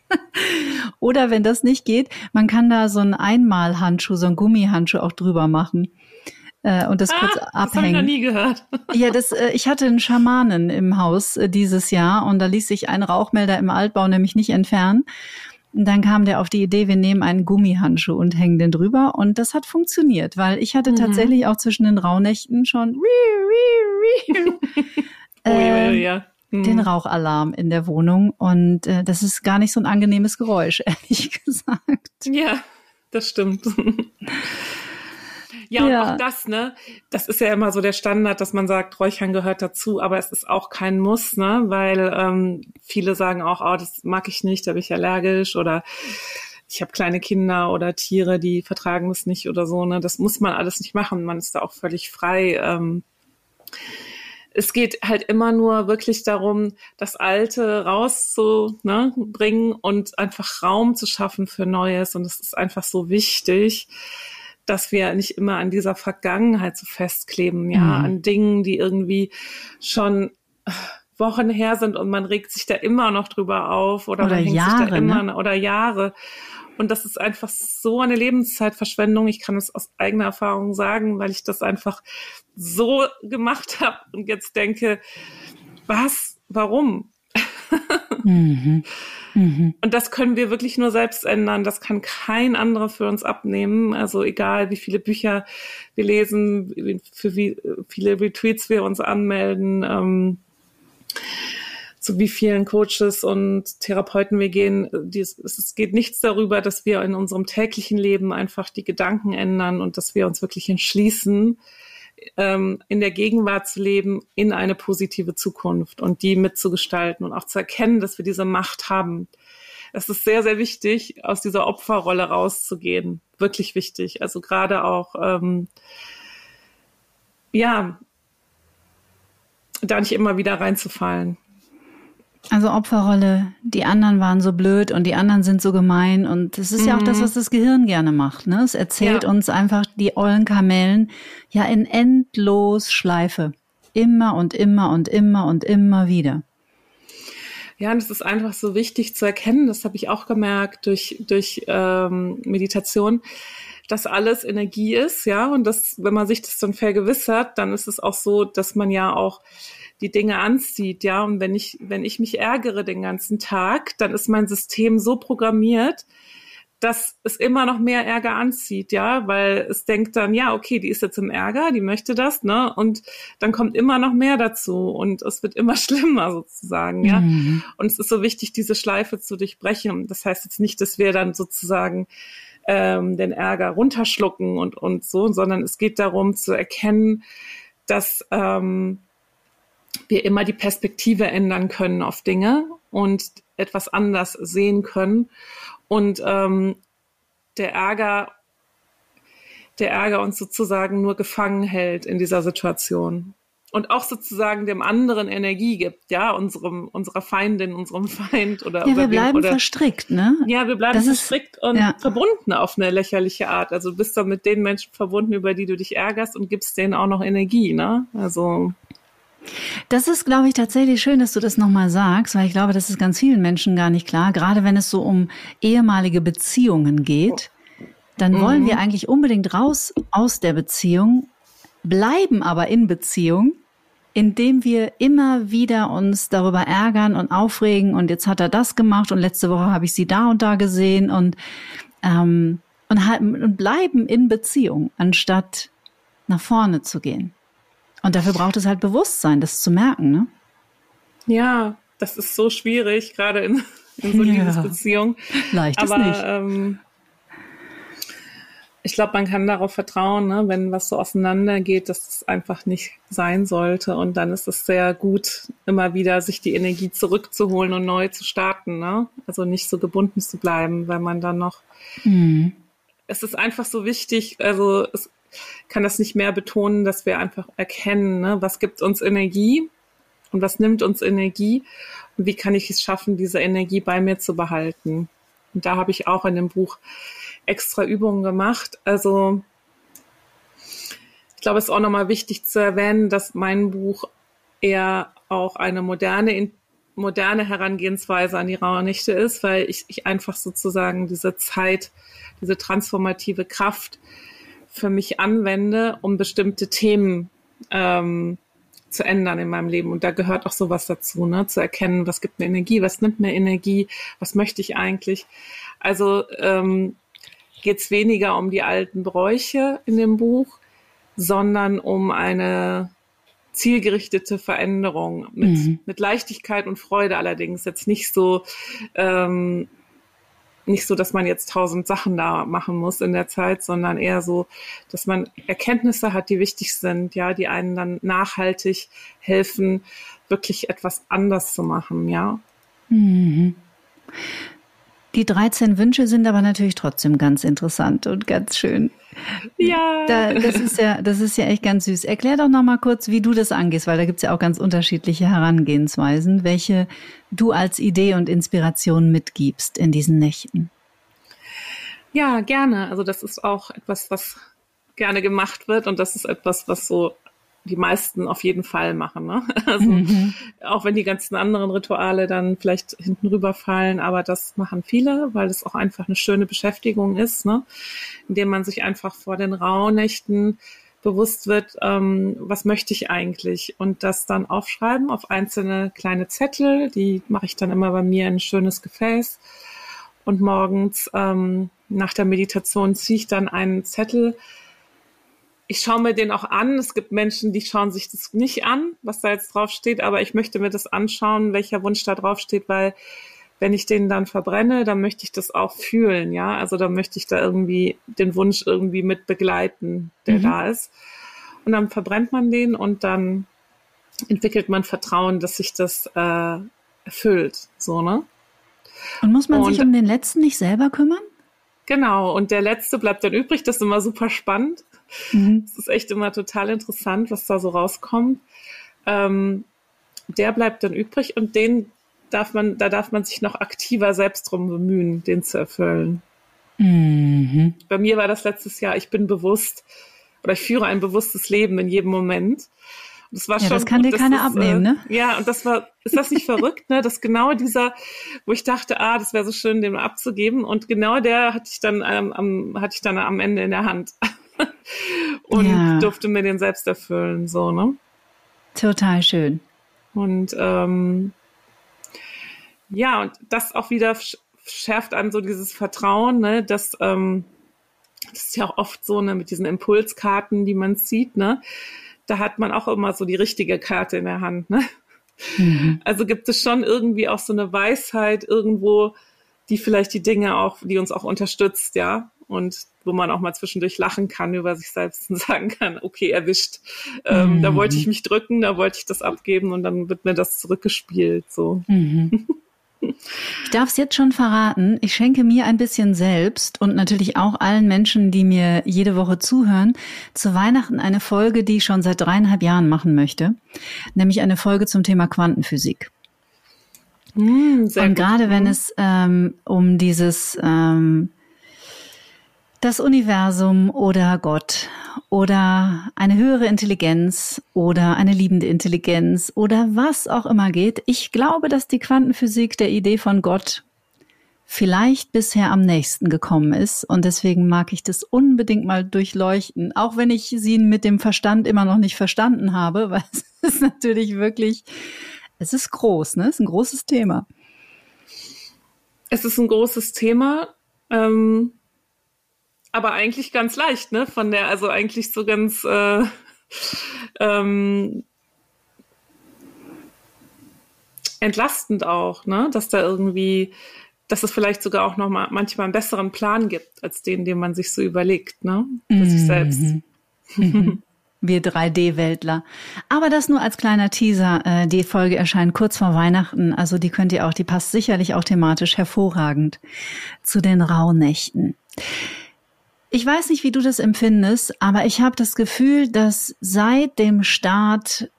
[LAUGHS] Oder wenn das nicht geht, man kann da so einen Einmalhandschuh, so einen Gummihandschuh auch drüber machen äh, und das kurz ah, das habe ich noch abhängen. nie gehört. [LAUGHS] Ja, das, äh, ich hatte einen Schamanen im Haus äh, dieses Jahr und da ließ sich ein Rauchmelder im Altbau nämlich nicht entfernen. Und dann kam der auf die Idee, wir nehmen einen Gummihandschuh und hängen den drüber. Und das hat funktioniert, weil ich hatte Mhm. tatsächlich auch zwischen den Rauhnächten schon [LAUGHS] ja, den Rauchalarm in der Wohnung. Und äh, das ist gar nicht so ein angenehmes Geräusch, [LAUGHS] ehrlich gesagt. Ja, das stimmt. [LAUGHS] Ja, ja, und auch das, ne? Das ist ja immer so der Standard, dass man sagt, Räuchern gehört dazu, aber es ist auch kein Muss, ne? Weil ähm, viele sagen auch, oh, das mag ich nicht, da bin ich allergisch oder ich habe kleine Kinder oder Tiere, die vertragen es nicht oder so, ne? Das muss man alles nicht machen. Man ist da auch völlig frei. Ähm, es geht halt immer nur wirklich darum, das Alte rauszubringen ne, und einfach Raum zu schaffen für Neues. Und es ist einfach so wichtig, dass wir nicht immer an dieser Vergangenheit so festkleben, ja, mhm. an Dingen, die irgendwie schon Wochen her sind und man regt sich da immer noch drüber auf oder, oder man hängt Jahre, sich da immer ne? oder Jahre. Und das ist einfach so eine Lebenszeitverschwendung. Ich kann es aus eigener Erfahrung sagen, weil ich das einfach so gemacht [LAUGHS] habe und jetzt denke, was, warum? Mhm. Mhm. Und das können wir wirklich nur selbst ändern. Das kann kein anderer für uns abnehmen. Also egal, wie viele Bücher wir lesen, für wie viele Retweets wir uns anmelden. Ähm, zu wie vielen Coaches und Therapeuten wir gehen. Es geht nichts darüber, dass wir in unserem täglichen Leben einfach die Gedanken ändern und dass wir uns wirklich entschließen, ähm, in der Gegenwart zu leben, in eine positive Zukunft und die mitzugestalten und auch zu erkennen, dass wir diese Macht haben. Es ist sehr, sehr wichtig, aus dieser Opferrolle rauszugehen. Wirklich wichtig. Also gerade auch, ähm, ja, da nicht immer wieder reinzufallen. Also Opferrolle, die anderen waren so blöd und die anderen sind so gemein und das ist mhm. ja auch das, mhm. was das Gehirn gerne macht. Ne? Es erzählt ja. uns einfach die ollen Kamellen ja in endlos Schleife. Immer und immer und immer und immer wieder. Ja, und es ist einfach so wichtig zu erkennen, das habe ich auch gemerkt durch, durch ähm, Meditation, dass alles Energie ist, ja, und dass, wenn man sich das dann vergewissert, dann ist es auch so, dass man ja auch die Dinge anzieht, ja. Und wenn ich, wenn ich mich ärgere den ganzen Tag, dann ist mein System so programmiert, dass es immer noch mehr Ärger anzieht, ja, weil es denkt dann, ja, okay, die ist jetzt im Ärger, die möchte das, ne, und dann kommt immer noch mehr dazu und es wird immer [LAUGHS] schlimmer sozusagen, ja. Mhm. Und es ist so wichtig, diese Schleife zu durchbrechen. Das heißt jetzt nicht, dass wir dann sozusagen ähm, den Ärger runterschlucken und und so, sondern es geht darum zu erkennen, dass ähm, wir immer die Perspektive ändern können auf Dinge und etwas anders sehen können. Und ähm, der Ärger, der Ärger uns sozusagen nur gefangen hält in dieser Situation. Und auch sozusagen dem anderen Energie gibt, ja, unserem, unserer Feindin, unserem Feind oder. Ja, wir bleiben oder, verstrickt, ne? Ja, wir bleiben das verstrickt ist, und ja. verbunden auf eine lächerliche Art. Also du bist dann mit den Menschen verbunden, über die du dich ärgerst und gibst denen auch noch Energie, ne? Also. Das ist, glaube ich, tatsächlich schön, dass du das nochmal sagst, weil ich glaube, das ist ganz vielen Menschen gar nicht klar. Gerade wenn es so um ehemalige Beziehungen geht, dann mhm. wollen wir eigentlich unbedingt raus aus der Beziehung, bleiben aber in Beziehung, indem wir immer wieder uns darüber ärgern und aufregen und jetzt hat er das gemacht und letzte Woche habe ich sie da und da gesehen und ähm, und, halt, und bleiben in Beziehung, anstatt nach vorne zu gehen. Und dafür braucht es halt Bewusstsein, das zu merken, ne? Ja, das ist so schwierig, gerade in, in so [LAUGHS] ja. Liebesbeziehungen. Leicht ist nicht. Ähm, ich glaube, man kann darauf vertrauen, ne, wenn was so auseinandergeht, dass es einfach nicht sein sollte. Und dann ist es sehr gut, immer wieder sich die Energie zurückzuholen und neu zu starten. Ne? Also nicht so gebunden zu bleiben, weil man dann noch. Mhm. Es ist einfach so wichtig, also es, kann das nicht mehr betonen, dass wir einfach erkennen, ne, was gibt uns Energie und was nimmt uns Energie und wie kann ich es schaffen, diese Energie bei mir zu behalten. Und da habe ich auch in dem Buch extra Übungen gemacht. Also ich glaube, es ist auch nochmal wichtig zu erwähnen, dass mein Buch eher auch eine moderne moderne Herangehensweise an die Rauhnächte ist, weil ich, ich einfach sozusagen diese Zeit, diese transformative Kraft für mich anwende, um bestimmte Themen ähm, zu ändern in meinem Leben. Und da gehört auch sowas dazu, ne? zu erkennen, was gibt mir Energie, was nimmt mir Energie, was möchte ich eigentlich. Also ähm, geht es weniger um die alten Bräuche in dem Buch, sondern um eine zielgerichtete Veränderung mit, mhm. mit Leichtigkeit und Freude allerdings. Jetzt nicht so, ähm, nicht so, dass man jetzt tausend Sachen da machen muss in der Zeit, sondern eher so, dass man Erkenntnisse hat, die wichtig sind, ja, die einen dann nachhaltig helfen, wirklich etwas anders zu machen, ja. Mhm. Die 13 Wünsche sind aber natürlich trotzdem ganz interessant und ganz schön. Ja. Da, das ist ja, das ist ja echt ganz süß. Erklär doch noch mal kurz, wie du das angehst, weil da gibt's ja auch ganz unterschiedliche Herangehensweisen, welche du als Idee und Inspiration mitgibst in diesen Nächten. Ja, gerne. Also das ist auch etwas, was gerne gemacht wird und das ist etwas, was so die meisten auf jeden Fall machen. Ne? [LAUGHS] Also mhm. auch wenn die ganzen anderen Rituale dann vielleicht hinten rüberfallen, aber das machen viele, weil es auch einfach eine schöne Beschäftigung ist, ne? indem man sich einfach vor den Rauhnächten bewusst wird, ähm, was möchte ich eigentlich und das dann aufschreiben auf einzelne kleine Zettel, die mache ich dann immer bei mir in ein schönes Gefäß und morgens ähm, nach der Meditation ziehe ich dann einen Zettel ich schaue mir den auch an. Es gibt Menschen, die schauen sich das nicht an, was da jetzt drauf steht, aber ich möchte mir das anschauen, welcher Wunsch da drauf steht, weil wenn ich den dann verbrenne, dann möchte ich das auch fühlen, ja. Also dann möchte ich da irgendwie den Wunsch irgendwie mit begleiten, der mhm. da ist. Und dann verbrennt man den und dann entwickelt man Vertrauen, dass sich das äh, erfüllt, so ne. Und muss man und, sich um den letzten nicht selber kümmern? Genau. Und der letzte bleibt dann übrig. Das ist immer super spannend. Mhm. Es ist echt immer total interessant, was da so rauskommt. Ähm, der bleibt dann übrig und den darf man, da darf man sich noch aktiver selbst drum bemühen, den zu erfüllen. Mhm. Bei mir war das letztes Jahr, ich bin bewusst oder ich führe ein bewusstes Leben in jedem Moment. Das war ja, schon das kann gut, dir keiner abnehmen, ne? Äh, ja, und das war, ist das nicht verrückt, ne? Dass genau dieser, wo ich dachte, ah, das wäre so schön, den abzugeben, und genau der hatte ich dann ähm, am, hatte ich dann am Ende in der Hand. Und ja. durfte mir den selbst erfüllen, so, ne? Total schön. Und ähm, ja, und das auch wieder schärft an so dieses Vertrauen, ne, dass ähm, das ist ja auch oft so, ne, mit diesen Impulskarten, die man zieht, ne, da hat man auch immer so die richtige Karte in der Hand, ne? Mhm. Also gibt es schon irgendwie auch so eine Weisheit irgendwo, die vielleicht die Dinge auch, die uns auch unterstützt, ja und wo man auch mal zwischendurch lachen kann über sich selbst und [LAUGHS] sagen kann, okay, erwischt. Ähm, mhm. Da wollte ich mich drücken, da wollte ich das abgeben und dann wird mir das zurückgespielt. So. Mhm. Ich darf es jetzt schon verraten. Ich schenke mir ein bisschen selbst und natürlich auch allen Menschen, die mir jede Woche zuhören, zu Weihnachten eine Folge, die ich schon seit dreieinhalb Jahren machen möchte, nämlich eine Folge zum Thema Quantenphysik. Mm, und gerade wenn mhm. es ähm, um dieses ähm, das Universum oder Gott oder eine höhere Intelligenz oder eine liebende Intelligenz oder was auch immer geht. Ich glaube, dass die Quantenphysik der Idee von Gott vielleicht bisher am nächsten gekommen ist. Und deswegen mag ich das unbedingt mal durchleuchten, auch wenn ich sie mit dem Verstand immer noch nicht verstanden habe, [LAUGHS] weil es ist natürlich wirklich, es ist groß, ne? Es ist ein großes Thema. Es ist ein großes Thema. Ähm aber eigentlich ganz leicht, ne? Von der, also eigentlich so ganz äh, ähm, entlastend auch, ne? Dass da irgendwie, dass es vielleicht sogar auch noch mal manchmal einen besseren Plan gibt, als den, den man sich so überlegt, ne? Für mhm. sich selbst. [LAUGHS] Wir 3D-Weltler. Aber das nur als kleiner Teaser. Äh, die Folge erscheint kurz vor Weihnachten, also die könnt ihr auch, die passt sicherlich auch thematisch hervorragend zu den Rauhnächten. Ich weiß nicht, wie du das empfindest, aber ich habe das Gefühl, dass seit dem Start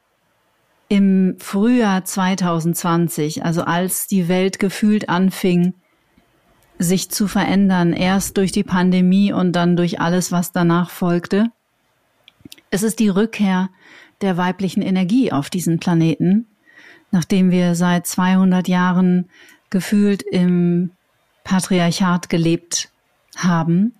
im Frühjahr 2020, also als die Welt gefühlt anfing, sich zu verändern, erst durch die Pandemie und dann durch alles, was danach folgte. Es ist die Rückkehr der weiblichen Energie auf diesen Planeten, nachdem wir seit 200 Jahren gefühlt im Patriarchat gelebt haben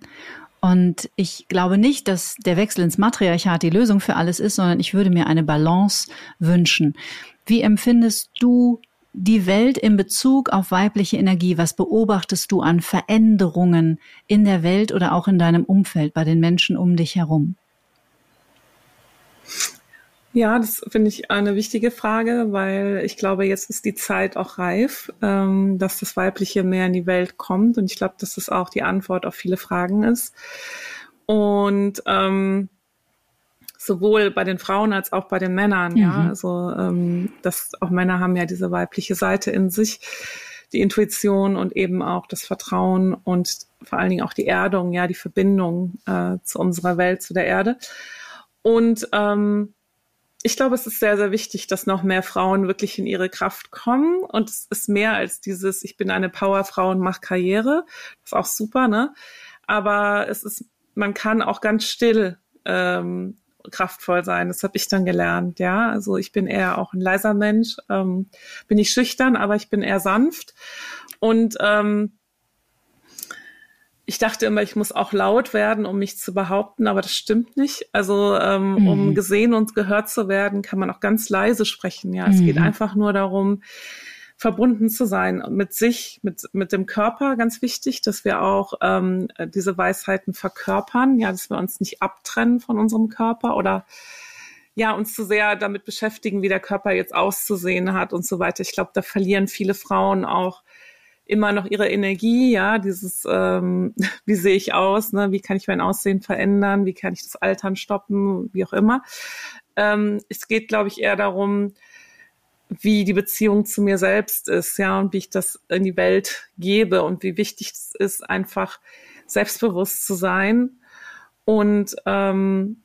und ich glaube nicht, dass der Wechsel ins Matriarchat die Lösung für alles ist, sondern ich würde mir eine Balance wünschen. Wie empfindest du die Welt in Bezug auf weibliche Energie? Was beobachtest du an Veränderungen in der Welt oder auch in deinem Umfeld bei den Menschen um dich herum? Ja, das finde ich eine wichtige Frage, weil ich glaube, jetzt ist die Zeit auch reif, ähm, dass das Weibliche mehr in die Welt kommt. Und ich glaube, dass das auch die Antwort auf viele Fragen ist. Und ähm, sowohl bei den Frauen als auch bei den Männern, mhm. ja. Also ähm, das auch Männer haben ja diese weibliche Seite in sich, die Intuition und eben auch das Vertrauen und vor allen Dingen auch die Erdung, ja, die Verbindung äh, zu unserer Welt, zu der Erde. Und ähm, ich glaube, es ist sehr, sehr wichtig, dass noch mehr Frauen wirklich in ihre Kraft kommen. Und es ist mehr als dieses, ich bin eine Powerfrau und mache Karriere. Das ist auch super, ne? Aber es ist, man kann auch ganz still ähm, kraftvoll sein. Das habe ich dann gelernt, ja. Also ich bin eher auch ein leiser Mensch, ähm, bin ich schüchtern, aber ich bin eher sanft. Und ähm, ich dachte immer, ich muss auch laut werden, um mich zu behaupten, aber das stimmt nicht. Also ähm, mhm. um gesehen und gehört zu werden, kann man auch ganz leise sprechen. Ja, es mhm. geht einfach nur darum, verbunden zu sein mit sich, mit mit dem Körper. Ganz wichtig, dass wir auch ähm, diese Weisheiten verkörpern. Ja, dass wir uns nicht abtrennen von unserem Körper oder ja, uns zu sehr damit beschäftigen, wie der Körper jetzt auszusehen hat und so weiter. Ich glaube, da verlieren viele Frauen auch immer noch ihre Energie, ja, dieses, ähm, [LAUGHS] wie sehe ich aus, ne? wie kann ich mein Aussehen verändern, wie kann ich das Altern stoppen, wie auch immer. Ähm, es geht, glaube ich, eher darum, wie die Beziehung zu mir selbst ist, ja, und wie ich das in die Welt gebe und wie wichtig es ist, einfach selbstbewusst zu sein und ähm,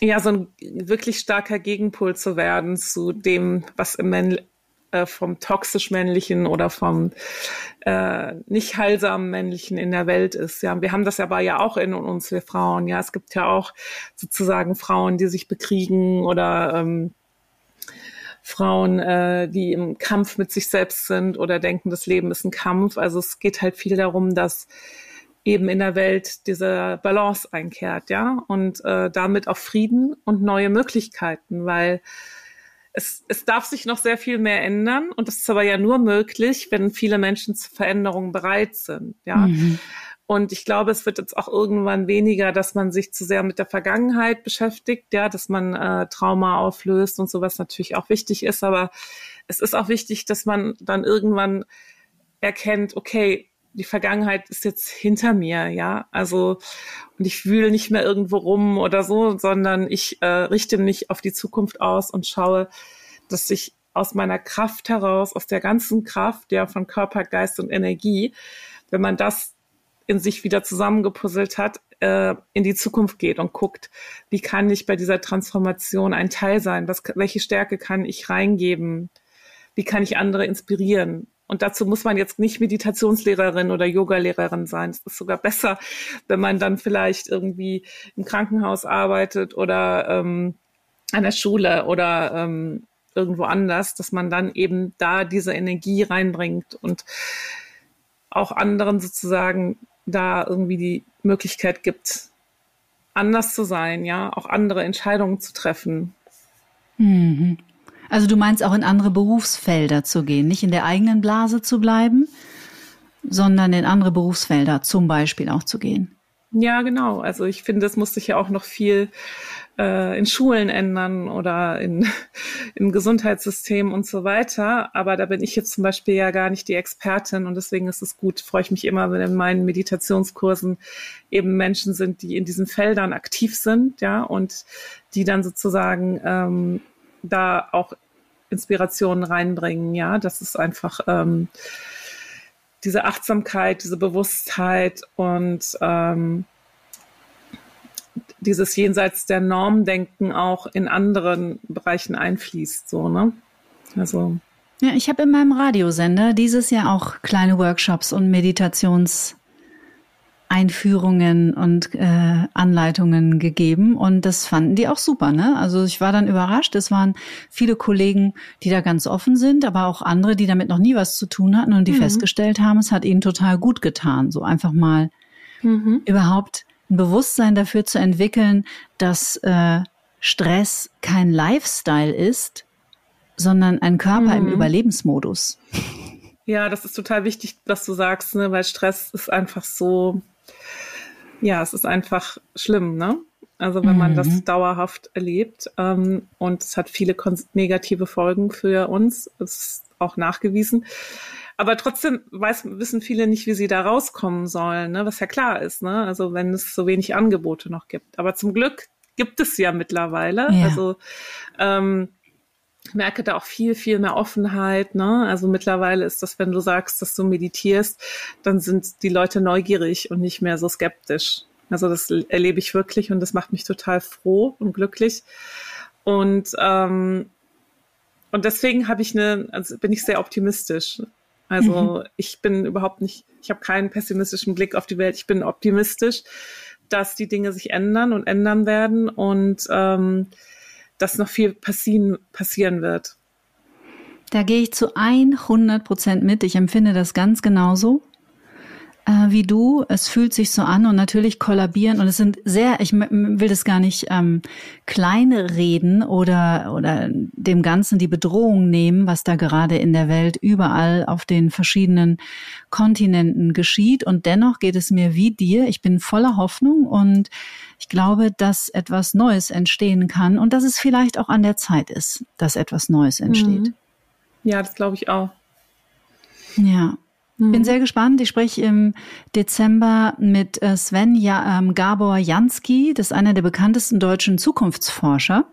ja, so ein wirklich starker Gegenpol zu werden zu dem, was im äh, vom toxisch männlichen oder vom äh, nicht heilsamen männlichen in der Welt ist. Ja, wir haben das aber ja auch in uns, wir Frauen. Ja, es gibt ja auch sozusagen Frauen, die sich bekriegen oder ähm, Frauen, äh, die im Kampf mit sich selbst sind oder denken, das Leben ist ein Kampf. Also es geht halt viel darum, dass eben in der Welt diese Balance einkehrt, ja, und äh, damit auch Frieden und neue Möglichkeiten, weil es, es darf sich noch sehr viel mehr ändern und das ist aber ja nur möglich, wenn viele Menschen zu Veränderungen bereit sind. Ja. Mhm. Und ich glaube, es wird jetzt auch irgendwann weniger, dass man sich zu sehr mit der Vergangenheit beschäftigt, ja, dass man äh, Trauma auflöst und sowas natürlich auch wichtig ist. Aber es ist auch wichtig, dass man dann irgendwann erkennt, okay, die Vergangenheit ist jetzt hinter mir, ja. Also, und ich wühle nicht mehr irgendwo rum oder so, sondern ich äh, richte mich auf die Zukunft aus und schaue, dass ich aus meiner Kraft heraus, aus der ganzen Kraft, ja, von Körper, Geist und Energie, wenn man das in sich wieder zusammengepuzzelt hat, äh, in die Zukunft geht und guckt, wie kann ich bei dieser Transformation ein Teil sein? Was, welche Stärke kann ich reingeben? Wie kann ich andere inspirieren? Und dazu muss man jetzt nicht Meditationslehrerin oder Yogalehrerin sein. Es ist sogar besser, wenn man dann vielleicht irgendwie im Krankenhaus arbeitet oder ähm, an der Schule oder ähm, irgendwo anders, dass man dann eben da diese Energie reinbringt und auch anderen sozusagen da irgendwie die Möglichkeit gibt, anders zu sein, ja, auch andere Entscheidungen zu treffen. Mhm. Also du meinst auch in andere Berufsfelder zu gehen, nicht in der eigenen Blase zu bleiben, sondern in andere Berufsfelder zum Beispiel auch zu gehen. Ja, genau. Also ich finde, es muss sich ja auch noch viel äh, in Schulen ändern oder in, [LAUGHS] im Gesundheitssystem und so weiter. Aber da bin ich jetzt zum Beispiel ja gar nicht die Expertin und deswegen ist es gut, freue ich mich immer, wenn in meinen Meditationskursen eben Menschen sind, die in diesen Feldern aktiv sind, ja, und die dann sozusagen ähm, da auch Inspirationen reinbringen, ja. Das ist einfach ähm, diese Achtsamkeit, diese Bewusstheit und ähm, dieses jenseits der Normdenken auch in anderen Bereichen einfließt, so, ne? Also. Ja, ich habe in meinem Radiosender dieses Jahr auch kleine Workshops und Meditations- Einführungen und äh, Anleitungen gegeben und das fanden die auch super. Ne? Also ich war dann überrascht. Es waren viele Kollegen, die da ganz offen sind, aber auch andere, die damit noch nie was zu tun hatten und die mhm. festgestellt haben, es hat ihnen total gut getan, so einfach mal mhm. überhaupt ein Bewusstsein dafür zu entwickeln, dass äh, Stress kein Lifestyle ist, sondern ein Körper mhm. im Überlebensmodus. Ja, das ist total wichtig, was du sagst, ne? weil Stress ist einfach so ja, es ist einfach schlimm, ne? Also wenn man das mhm. dauerhaft erlebt ähm, und es hat viele negative Folgen für uns, ist auch nachgewiesen. Aber trotzdem weiß, wissen viele nicht, wie sie da rauskommen sollen, ne? was ja klar ist. Ne? Also wenn es so wenig Angebote noch gibt. Aber zum Glück gibt es ja mittlerweile. Ja. Also ähm, merke da auch viel, viel mehr Offenheit. Ne? Also mittlerweile ist das, wenn du sagst, dass du meditierst, dann sind die Leute neugierig und nicht mehr so skeptisch. Also das erlebe ich wirklich und das macht mich total froh und glücklich. Und ähm, und deswegen habe ich eine, also bin ich sehr optimistisch. Also mhm. ich bin überhaupt nicht, ich habe keinen pessimistischen Blick auf die Welt. Ich bin optimistisch, dass die Dinge sich ändern und ändern werden und ähm, dass noch viel passieren, passieren wird. Da gehe ich zu 100 Prozent mit. Ich empfinde das ganz genauso äh, wie du. Es fühlt sich so an und natürlich kollabieren und es sind sehr, ich will das gar nicht ähm, kleine reden oder, oder dem Ganzen die Bedrohung nehmen, was da gerade in der Welt überall auf den verschiedenen Kontinenten geschieht. Und dennoch geht es mir wie dir. Ich bin voller Hoffnung und ich glaube, dass etwas Neues entstehen kann und dass es vielleicht auch an der Zeit ist, dass etwas Neues entsteht. Mhm. Ja, das glaube ich auch. Ja. Bin mhm. sehr gespannt. Ich spreche im Dezember mit äh, Sven ja, ähm, Gabor Jansky. Das ist einer der bekanntesten deutschen Zukunftsforscher.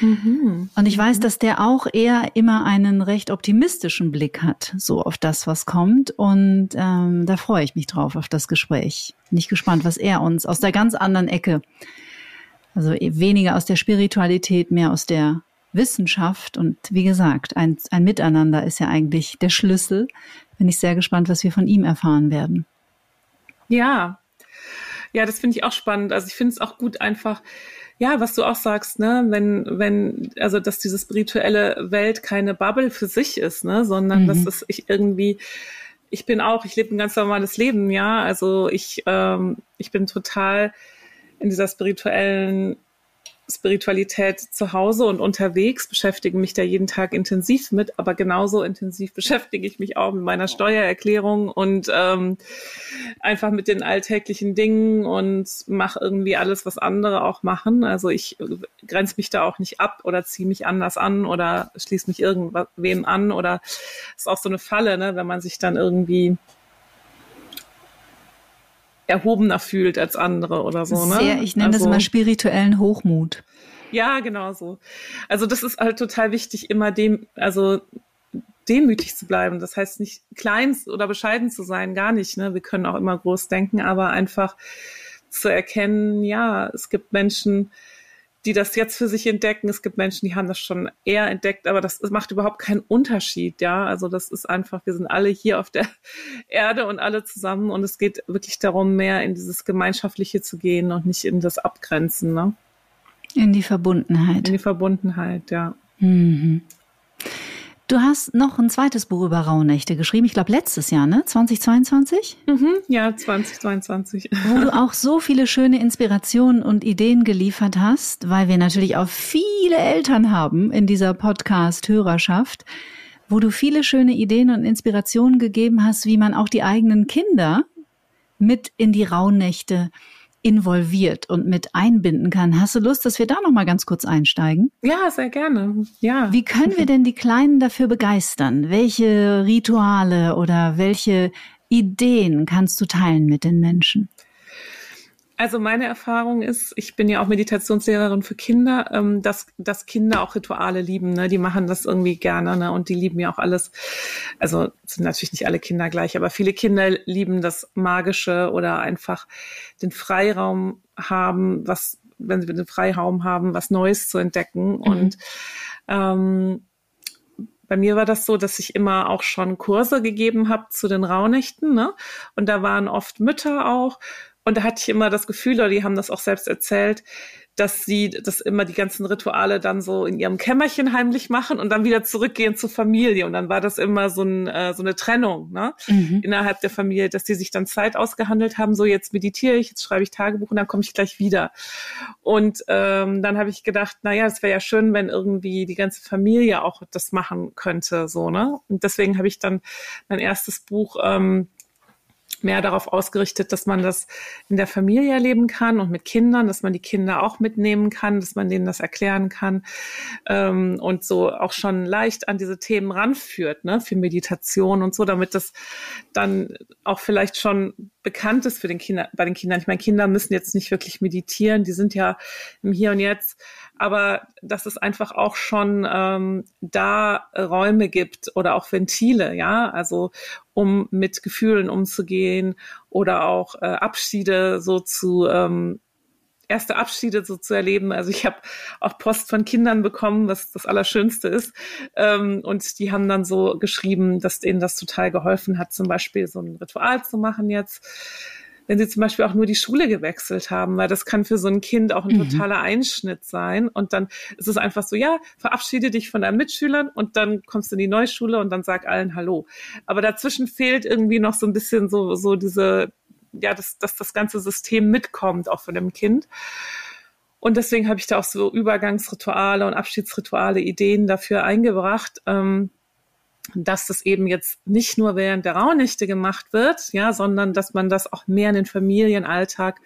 Mhm. Und ich weiß, dass der auch eher immer einen recht optimistischen Blick hat, so auf das, was kommt. Und ähm, da freue ich mich drauf, auf das Gespräch. Bin ich gespannt, was er uns aus der ganz anderen Ecke, also weniger aus der Spiritualität, mehr aus der Wissenschaft und wie gesagt, ein, ein Miteinander ist ja eigentlich der Schlüssel. Bin ich sehr gespannt, was wir von ihm erfahren werden. Ja, ja, das finde ich auch spannend. Also ich finde es auch gut einfach, ja, was du auch sagst, ne, wenn, wenn, also dass diese spirituelle Welt keine Bubble für sich ist, ne, sondern mhm. dass es ich irgendwie, ich bin auch, ich lebe ein ganz normales Leben, ja. Also ich, ähm, ich bin total in dieser spirituellen Spiritualität zu Hause und unterwegs, beschäftige mich da jeden Tag intensiv mit, aber genauso intensiv [LAUGHS] beschäftige ich mich auch mit meiner Steuererklärung und ähm, einfach mit den alltäglichen Dingen und mache irgendwie alles, was andere auch machen. Also ich grenze mich da auch nicht ab oder ziehe mich anders an oder schließe mich irgendwem an oder ist auch so eine Falle, ne, wenn man sich dann irgendwie erhobener fühlt als andere oder so. Ne? Sehr, ich nenne also, das immer spirituellen Hochmut. Ja, genau so. Also das ist halt total wichtig, immer dem, also demütig zu bleiben. Das heißt nicht klein oder bescheiden zu sein, gar nicht. Ne? Wir können auch immer groß denken, aber einfach zu erkennen, ja, es gibt Menschen, die das jetzt für sich entdecken. Es gibt Menschen, die haben das schon eher entdeckt, aber das, das, macht überhaupt keinen Unterschied, ja. Also das ist einfach, wir sind alle hier auf der [LAUGHS] Erde und alle zusammen und es geht wirklich darum, mehr in dieses Gemeinschaftliche zu gehen und nicht in das Abgrenzen, ne? In die Verbundenheit. In die Verbundenheit, ja. Mhm. Du hast noch ein zweites Buch über Rauhnächte geschrieben, ich glaube letztes Jahr, ne? 2022? Mhm, ja, 2022. [LAUGHS] Wo du auch so viele schöne Inspirationen und Ideen geliefert hast, weil wir natürlich auch viele Eltern haben in dieser Podcast-Hörerschaft, wo du viele schöne Ideen und Inspirationen gegeben hast, wie man auch die eigenen Kinder mit in die Rauhnächte involviert und mit einbinden kann. Hast du Lust, dass wir da noch mal ganz kurz einsteigen? Ja, sehr gerne. Ja. Wie können wir denn die Kleinen dafür begeistern? Welche Rituale oder welche Ideen kannst du teilen mit den Menschen? Also meine Erfahrung ist, ich bin ja auch Meditationslehrerin für Kinder, ähm, dass, dass Kinder auch Rituale lieben. Ne? Die machen das irgendwie gerne ne? und die lieben ja auch alles. Also sind natürlich nicht alle Kinder gleich, aber viele Kinder lieben das Magische oder einfach den Freiraum haben, was, wenn sie den Freiraum haben, was Neues zu entdecken. Mhm. Und ähm, bei mir war das so, dass ich immer auch schon Kurse gegeben habe zu den Rauhnächten. Ne? Und da waren oft Mütter auch und da hatte ich immer das Gefühl, oder die haben das auch selbst erzählt, dass sie das immer die ganzen Rituale dann so in ihrem Kämmerchen heimlich machen und dann wieder zurückgehen zur Familie. Und dann war das immer so, ein, äh, so eine Trennung ne? Mhm. innerhalb der Familie, dass die sich dann Zeit ausgehandelt haben, so jetzt meditiere ich, jetzt schreibe ich Tagebuch und dann komme ich gleich wieder. Und ähm, dann habe ich gedacht, naja, es wäre ja schön, wenn irgendwie die ganze Familie auch das machen könnte. so ne? Und deswegen habe ich dann mein erstes Buch ähm, mehr darauf ausgerichtet, dass man das in der Familie erleben kann und mit Kindern, dass man die Kinder auch mitnehmen kann, dass man denen das erklären kann ähm, und so auch schon leicht an diese Themen ranführt, ne, für Meditation und so, damit das dann auch vielleicht schon bekannt ist für den Kinder, bei den Kindern. Ich meine, Kinder müssen jetzt nicht wirklich meditieren, die sind ja im Hier und Jetzt, aber dass es einfach auch schon ähm, da Räume gibt oder auch Ventile, ja, also um mit Gefühlen umzugehen oder auch äh, Abschiede so zu ähm, erste Abschiede so zu erleben. Also ich habe auch Post von Kindern bekommen, was das Allerschönste ist. Ähm, und die haben dann so geschrieben, dass denen das total geholfen hat, zum Beispiel so ein Ritual zu machen jetzt wenn sie zum Beispiel auch nur die Schule gewechselt haben, weil das kann für so ein Kind auch ein mhm. totaler Einschnitt sein. Und dann ist es einfach so, ja, verabschiede dich von deinen Mitschülern und dann kommst du in die neue Schule und dann sag allen Hallo. Aber dazwischen fehlt irgendwie noch so ein bisschen so, so diese, ja, dass, dass das ganze System mitkommt, auch von dem Kind. Und deswegen habe ich da auch so Übergangsrituale und Abschiedsrituale, Ideen dafür eingebracht. Ähm, dass das eben jetzt nicht nur während der Rauhnächte gemacht wird, ja, sondern dass man das auch mehr in den Familienalltag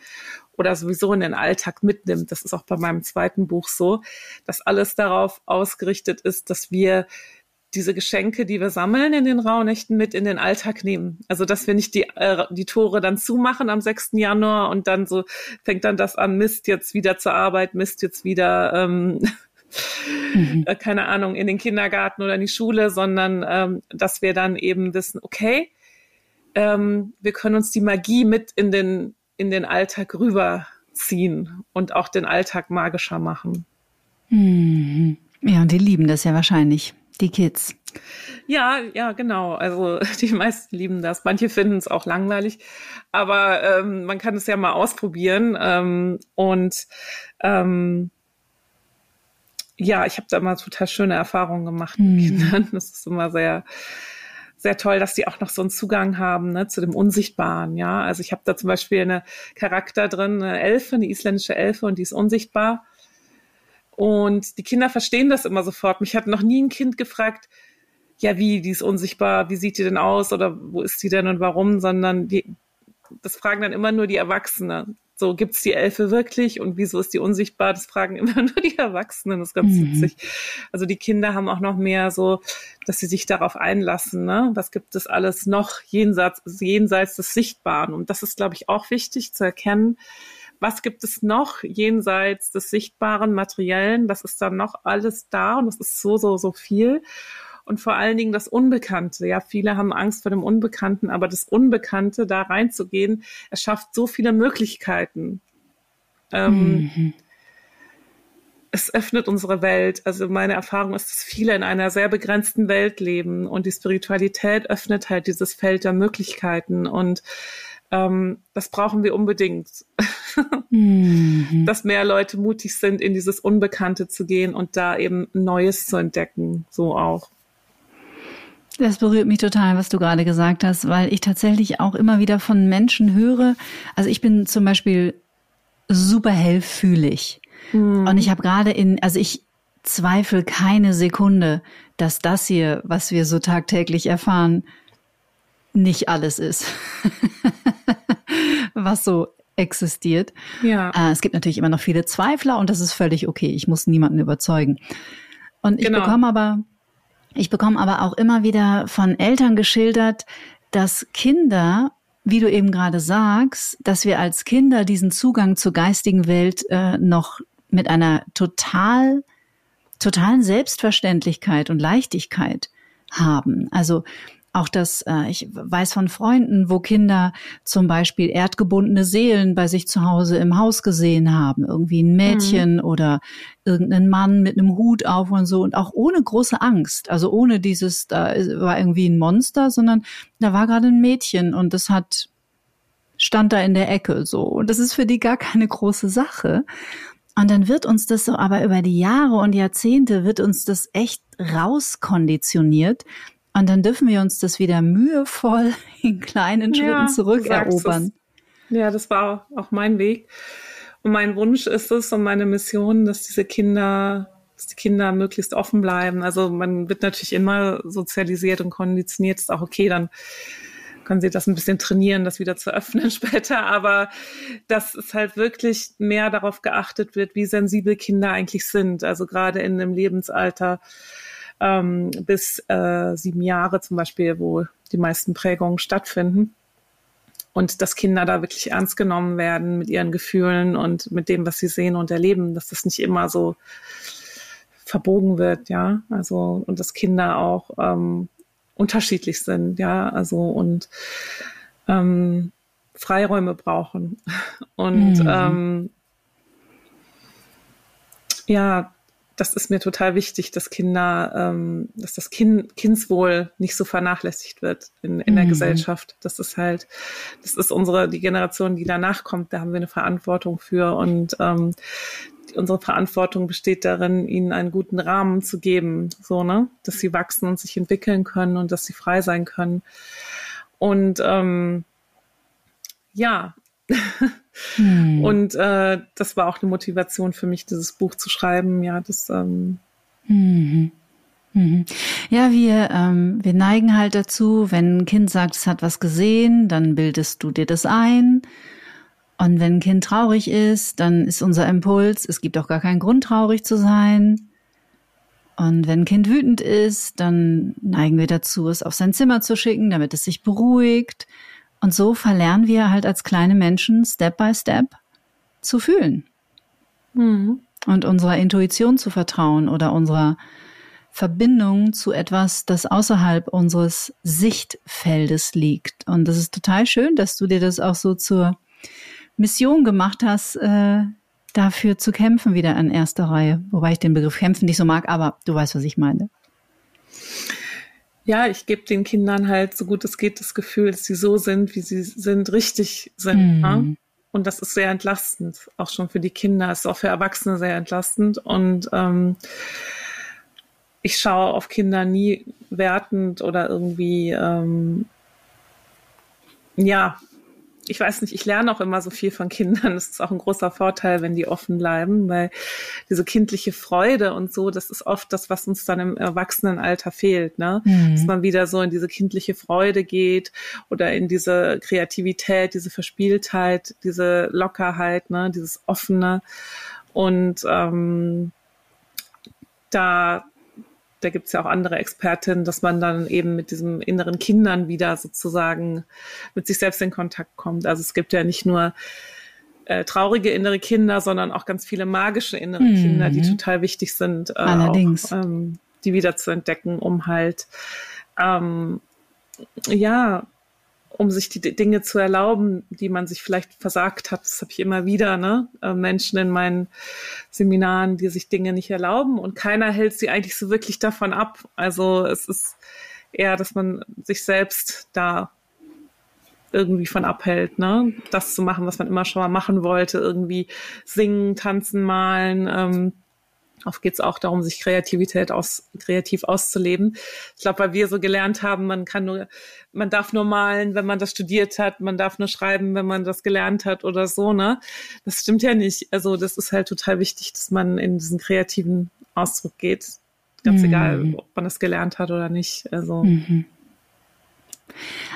oder sowieso in den Alltag mitnimmt. Das ist auch bei meinem zweiten Buch so, dass alles darauf ausgerichtet ist, dass wir diese Geschenke, die wir sammeln in den Rauhnächten, mit in den Alltag nehmen. Also dass wir nicht die, äh, die Tore dann zumachen am 6. Januar und dann so fängt dann das an, Mist jetzt wieder zur Arbeit, Mist jetzt wieder ähm, mhm. äh, keine Ahnung, in den Kindergarten oder in die Schule, sondern ähm, dass wir dann eben wissen, okay, ähm, wir können uns die Magie mit in den, in den Alltag rüberziehen und auch den Alltag magischer machen. Mhm. Ja, und die lieben das ja wahrscheinlich, die Kids. Ja, ja, genau. Also [LAUGHS] die meisten lieben das. Manche finden es auch langweilig, aber ähm, man kann es ja mal ausprobieren. Ähm, und ähm, ja, ich habe da immer total schöne Erfahrungen gemacht mit mhm. Kindern. Das ist immer sehr, sehr toll, dass die auch noch so einen Zugang haben ne, zu dem Unsichtbaren. Ja, also ich habe da zum Beispiel eine Charakter drin, eine Elfe, eine isländische Elfe, und die ist unsichtbar. Und die Kinder verstehen das immer sofort. Mich hat noch nie ein Kind gefragt, ja, wie, die ist unsichtbar, wie sieht die denn aus oder wo ist die denn und warum, sondern die, das fragen dann immer nur die Erwachsenen. So, gibt's die Elfe wirklich und wieso ist die unsichtbar? Das fragen [LAUGHS] immer nur die Erwachsenen, das ist ganz mhm. witzig. Also die Kinder haben auch noch mehr so, dass sie sich darauf einlassen, ne? Was gibt es alles noch jenseits, jenseits des Sichtbaren? Und das ist, glaube ich, auch wichtig zu erkennen. Was gibt es noch jenseits des sichtbaren Materiellen? Was ist da noch alles da? Und das ist so, so, so viel und vor allen Dingen das Unbekannte. Ja, viele haben Angst vor dem Unbekannten, aber das Unbekannte, da reinzugehen, erschafft so viele Möglichkeiten. Ähm, mhm. Es öffnet unsere Welt. Also meine Erfahrung ist, dass viele in einer sehr begrenzten Welt leben und die Spiritualität öffnet halt dieses Feld der Möglichkeiten und ähm, das brauchen wir unbedingt, [LAUGHS] mhm. dass mehr Leute mutig sind, in dieses Unbekannte zu gehen und da eben Neues zu entdecken, so auch. Das berührt mich total, was du gerade gesagt hast, weil ich tatsächlich auch immer wieder von Menschen höre. Also ich bin zum Beispiel super hellfühlig. Mhm. Und ich habe gerade in, also ich zweifle keine Sekunde, dass das hier, was wir so tagtäglich erfahren, nicht alles ist, [LAUGHS] was so existiert. Ja. Äh, es gibt natürlich immer noch viele Zweifler und das ist völlig okay. Ich muss niemanden überzeugen. Und ich genau. bekomme aber ich bekomme aber auch immer wieder von Eltern geschildert, dass Kinder, wie du eben gerade sagst, dass wir als Kinder diesen Zugang zur geistigen Welt äh, noch mit einer total, totalen Selbstverständlichkeit und Leichtigkeit haben. Also auch das, äh, ich weiß von Freunden, wo Kinder zum Beispiel erdgebundene Seelen bei sich zu Hause im Haus gesehen haben. Irgendwie ein Mädchen mhm. oder irgendeinen Mann mit einem Hut auf und so. Und auch ohne große Angst. Also ohne dieses, da war irgendwie ein Monster, sondern da war gerade ein Mädchen und das hat, stand da in der Ecke so. Und das ist für die gar keine große Sache. Und dann wird uns das so, aber über die Jahre und Jahrzehnte wird uns das echt rauskonditioniert, und dann dürfen wir uns das wieder mühevoll [LAUGHS] in kleinen Schritten ja, zurückerobern. Ja, das war auch mein Weg. Und mein Wunsch ist es und meine Mission, dass diese Kinder, dass die Kinder möglichst offen bleiben. Also man wird natürlich immer sozialisiert und konditioniert, ist auch okay, dann können sie das ein bisschen trainieren, das wieder zu [LAUGHS] öffnen später. Aber dass es halt wirklich mehr darauf geachtet wird, wie sensibel Kinder eigentlich sind. Also gerade in einem Lebensalter ähm, bis äh, sieben Jahre zum Beispiel, wo die meisten Prägungen stattfinden. Und dass Kinder da wirklich ernst genommen werden mit ihren Gefühlen und mit dem, was sie sehen und erleben, dass das nicht immer so verbogen wird, ja. Also, und dass Kinder auch ähm, unterschiedlich sind, ja, also und ähm, Freiräume brauchen. [LAUGHS] Und mhm. ähm, ja, das ist mir total wichtig, dass Kinder, ähm, dass das kind, Kindswohl nicht so vernachlässigt wird in, in der mhm. Gesellschaft. Das ist halt, das ist unsere, die Generation, die danach kommt, da haben wir eine Verantwortung für und ähm, unsere Verantwortung besteht darin, ihnen einen guten Rahmen zu geben, so, ne, dass sie wachsen und sich entwickeln können und dass sie frei sein können. Und ähm, ja, hm. und äh, das war auch eine Motivation für mich, dieses Buch zu schreiben. Ja, das. Ähm, mhm. Mhm. Ja, wir, ähm, wir neigen halt dazu, wenn ein Kind sagt, es hat was gesehen, dann bildest du dir das ein. Und wenn ein Kind traurig ist, dann ist unser Impuls, es gibt auch gar keinen Grund, traurig zu sein. Und wenn ein Kind wütend ist, dann neigen wir dazu, es auf sein Zimmer zu schicken, damit es sich beruhigt. Und so verlernen wir halt als kleine Menschen Step by Step zu fühlen. Mhm. Und unserer Intuition zu vertrauen oder unserer Verbindung zu etwas, das außerhalb unseres Sichtfeldes liegt. Und das ist total schön, dass du dir das auch so zur Mission gemacht hast, äh, dafür zu kämpfen, wieder in erster Reihe. Wobei ich den Begriff kämpfen nicht so mag, aber du weißt, was ich meine. Ja, ich gebe den Kindern halt, so gut es geht, das Gefühl, dass sie so sind, wie sie sind, richtig sind. Mhm. Ne? Und das ist sehr entlastend, auch schon für die Kinder, ist auch für Erwachsene sehr entlastend. Und ähm, ich schaue auf Kinder nie wertend oder irgendwie ähm, ja, ich weiß nicht, ich lerne auch immer so viel von Kindern. Das ist auch ein großer Vorteil, wenn die offen bleiben, weil diese kindliche Freude und so, das ist oft das, was uns dann im Erwachsenenalter fehlt, ne? Mhm. Dass man wieder so in diese kindliche Freude geht oder in diese Kreativität, diese Verspieltheit, diese Lockerheit, ne? Dieses offene und ähm, da da gibt es ja auch andere Expertinnen, dass man dann eben mit diesem inneren Kindern wieder sozusagen mit sich selbst in Kontakt kommt. Also es gibt ja nicht nur äh, traurige innere Kinder, sondern auch ganz viele magische innere mhm. Kinder, die total wichtig sind, äh, Allerdings. Auch, ähm, die wieder zu entdecken, um halt ähm, ja um sich die Dinge zu erlauben, die man sich vielleicht versagt hat. Das habe ich immer wieder, ne? Äh, Menschen in meinen Seminaren, die sich Dinge nicht erlauben und keiner hält sie eigentlich so wirklich davon ab. Also es ist eher, dass man sich selbst da irgendwie von abhält, ne? Das zu machen, was man immer schon mal machen wollte, irgendwie singen, tanzen, malen, ähm, Oft geht es auch darum, sich Kreativität aus, kreativ auszuleben. Ich glaube, weil wir so gelernt haben, man kann nur, man darf nur malen, wenn man das studiert hat, man darf nur schreiben, wenn man das gelernt hat oder so, ne? Das stimmt ja nicht. Also das ist halt total wichtig, dass man in diesen kreativen Ausdruck geht. Ganz mhm. egal, ob man das gelernt hat oder nicht. Also. Mhm.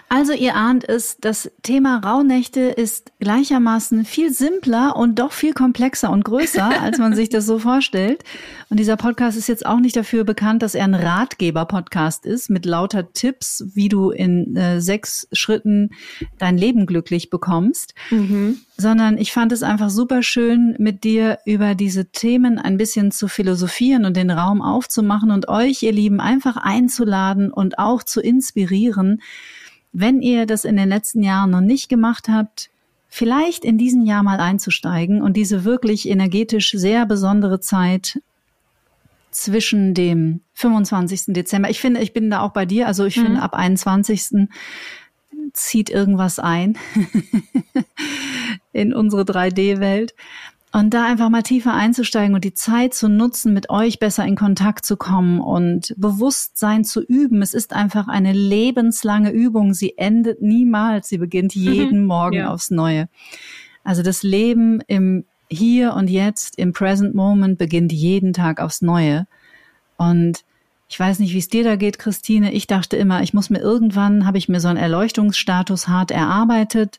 Also ihr ahnt es, das Thema Rauhnächte ist gleichermaßen viel simpler und doch viel komplexer und größer, [LAUGHS] als man sich das so vorstellt. Und dieser Podcast ist jetzt auch nicht dafür bekannt, dass er ein Ratgeber-Podcast ist mit lauter Tipps, wie du in äh, sechs Schritten dein Leben glücklich bekommst, mhm. Sondern ich fand es einfach super schön, mit dir über diese Themen ein bisschen zu philosophieren und den Raum aufzumachen und euch, ihr Lieben, einfach einzuladen und auch zu inspirieren, wenn ihr das in den letzten Jahren noch nicht gemacht habt, vielleicht in diesem Jahr mal einzusteigen und diese wirklich energetisch sehr besondere Zeit zwischen dem 25. Dezember. Ich finde, ich bin da auch bei dir. Also ich mhm. finde, ab 21. zieht irgendwas ein [LAUGHS] in unsere 3D-Welt. Und da einfach mal tiefer einzusteigen und die Zeit zu nutzen, mit euch besser in Kontakt zu kommen und Bewusstsein zu üben. Es ist einfach eine lebenslange Übung. Sie endet niemals. Sie beginnt mhm. jeden Morgen ja. aufs Neue. Also das Leben im Hier und Jetzt, im Present Moment beginnt jeden Tag aufs Neue. Und Ich weiß nicht, wie es dir da geht, Christine. Ich dachte immer, ich muss mir irgendwann, habe ich mir so einen Erleuchtungsstatus hart erarbeitet.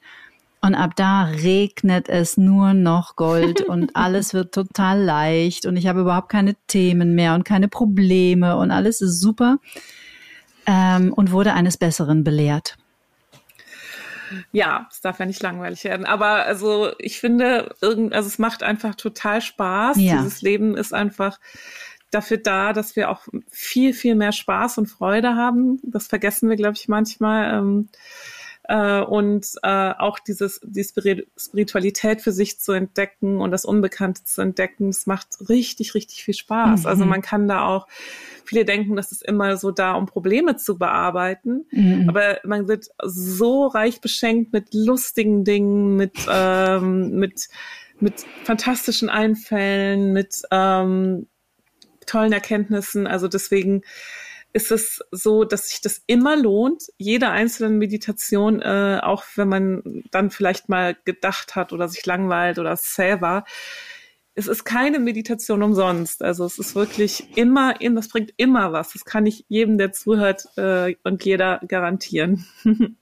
Und ab da regnet es nur noch Gold [LAUGHS] und alles wird total leicht und ich habe überhaupt keine Themen mehr und keine Probleme und alles ist super ähm, und wurde eines Besseren belehrt. Ja, es darf ja nicht langweilig werden. Aber also ich finde, irgend, also es macht einfach total Spaß. Ja. Dieses Leben ist einfach dafür da, dass wir auch viel, viel mehr Spaß und Freude haben. Das vergessen wir, glaube ich, manchmal. Ähm, äh, und äh, auch dieses, die Spiritualität für sich zu entdecken und das Unbekannte zu entdecken, es macht richtig, richtig viel Spaß. Also mhm. Also man kann da auch, viele denken, das ist immer so da, um Probleme zu bearbeiten, mhm. aber man wird so reich beschenkt mit lustigen Dingen, mit, ähm, mit, mit fantastischen Einfällen, mit ähm, tollen Erkenntnissen. Also deswegen ist es so, dass sich das immer lohnt, jede einzelne Meditation, äh, auch wenn man dann vielleicht mal gedacht hat oder sich langweilt oder selber. Es ist keine Meditation umsonst. Also es ist wirklich immer, das bringt immer was. Das kann ich jedem, der zuhört äh, und jeder garantieren. [LAUGHS]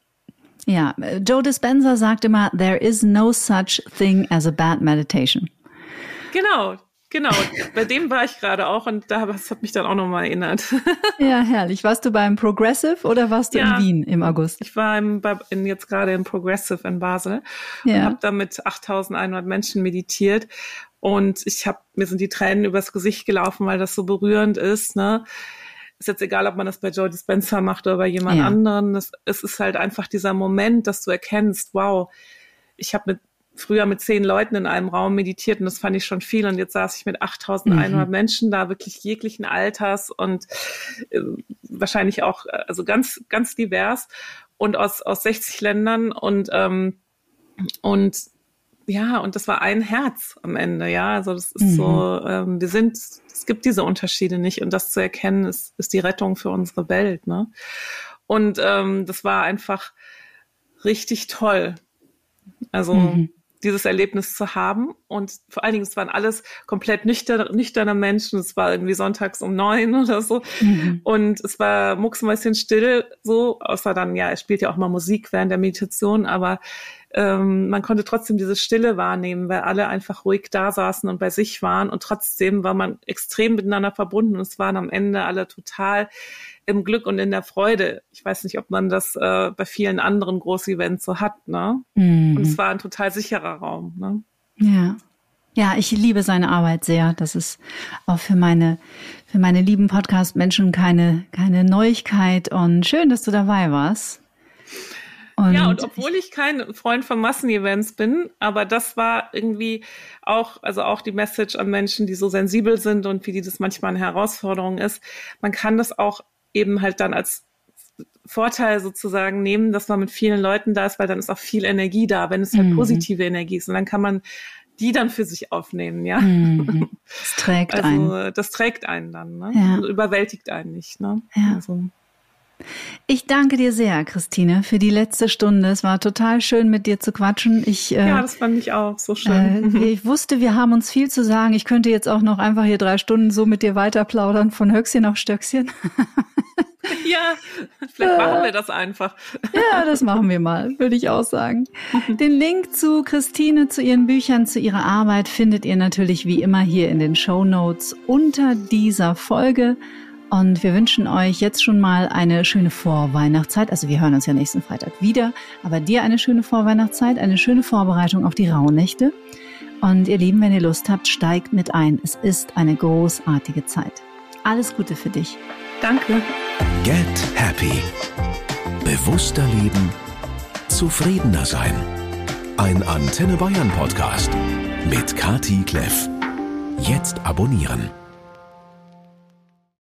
ja, Joe Dispenza sagt immer, there is no such thing as a bad meditation. Genau, Genau, bei dem war ich gerade auch und da, das hat mich dann auch nochmal erinnert. [LAUGHS] Ja, herrlich. Warst du beim Progressive oder warst du ja, in Wien im August? Ich war im, in, jetzt gerade im Progressive in Basel ja. und habe da mit 8100 Menschen meditiert und ich habe mir sind die Tränen übers Gesicht gelaufen, weil das so berührend ist. Ne? Ist jetzt egal, ob man das bei Joe Dispenza macht oder bei jemand ja. anderen. Es, es ist halt einfach dieser Moment, dass du erkennst, wow, ich habe mit früher mit zehn Leuten in einem Raum meditiert und das fand ich schon viel und jetzt saß ich mit 8100 mhm. Menschen da, wirklich jeglichen Alters und äh, wahrscheinlich auch, äh, also ganz, ganz divers und aus, aus 60 Ländern und, ähm, und ja, und das war ein Herz am Ende, ja, also das ist mhm. so, ähm, wir sind, es gibt diese Unterschiede nicht und das zu erkennen ist, ist die Rettung für unsere Welt, ne? Und ähm, das war einfach richtig toll. Also mhm dieses Erlebnis zu haben. Und vor allen Dingen, es waren alles komplett nüchterne, nüchterne Menschen. Es war irgendwie sonntags um neun [LAUGHS] oder so. Mhm. Und es war mucksmäuschen still, so, außer dann, ja, es spielt ja auch mal Musik während der Meditation, aber ähm, man konnte trotzdem diese Stille wahrnehmen, weil alle einfach ruhig da saßen und bei sich waren. Und trotzdem war man extrem miteinander verbunden. Und es waren am Ende alle total im Glück und in der Freude. Ich weiß nicht, ob man das äh, bei vielen anderen Großevents so hat, ne? Mhm. Und es war ein total sicherer Raum, ne? Ja. Ja, ich liebe seine Arbeit sehr. Das ist auch für meine, für meine lieben Podcast-Menschen keine, keine Neuigkeit. Und schön, dass du dabei warst. Und ja, und obwohl ich kein Freund von Massenevents bin, aber das war irgendwie auch, also auch die Message an Menschen, die so sensibel sind und wie die das manchmal eine Herausforderung ist. Man kann das auch eben halt dann als Vorteil sozusagen nehmen, dass man mit vielen Leuten da ist, weil dann ist auch viel Energie da, wenn es halt mhm. positive Energie ist. Und dann kann man die dann für sich aufnehmen, ja. Mhm. [LAUGHS] Das trägt also, einen. Das trägt einen dann, ne? Ja. Und überwältigt einen nicht, ne? Ja. Also. Ich danke dir sehr, Christine, für die letzte Stunde. Es war total schön, mit dir zu quatschen. Ich, äh, ja, das fand ich auch so schön. Äh, ich wusste, wir haben uns viel zu sagen. Ich könnte jetzt auch noch einfach hier drei Stunden so mit dir weiter plaudern, von Höchstchen auf Stöckchen. [LAUGHS] Ja, vielleicht machen wir das einfach. Ja, das machen wir mal, würde ich auch sagen. [LAUGHS] Den Link zu Christine, zu ihren Büchern, zu ihrer Arbeit findet ihr natürlich wie immer hier in den Show Notes unter dieser Folge. Und wir wünschen euch jetzt schon mal eine schöne Vorweihnachtszeit. Also wir hören uns ja nächsten Freitag wieder. Aber dir eine schöne Vorweihnachtszeit, eine schöne Vorbereitung auf die Rauhnächte. Und ihr Lieben, wenn ihr Lust habt, steigt mit ein. Es ist eine großartige Zeit. Alles Gute für dich. Danke. Get Happy. Bewusster leben. Zufriedener sein. Ein Antenne Bayern Podcast mit Kati Kleff. Jetzt abonnieren.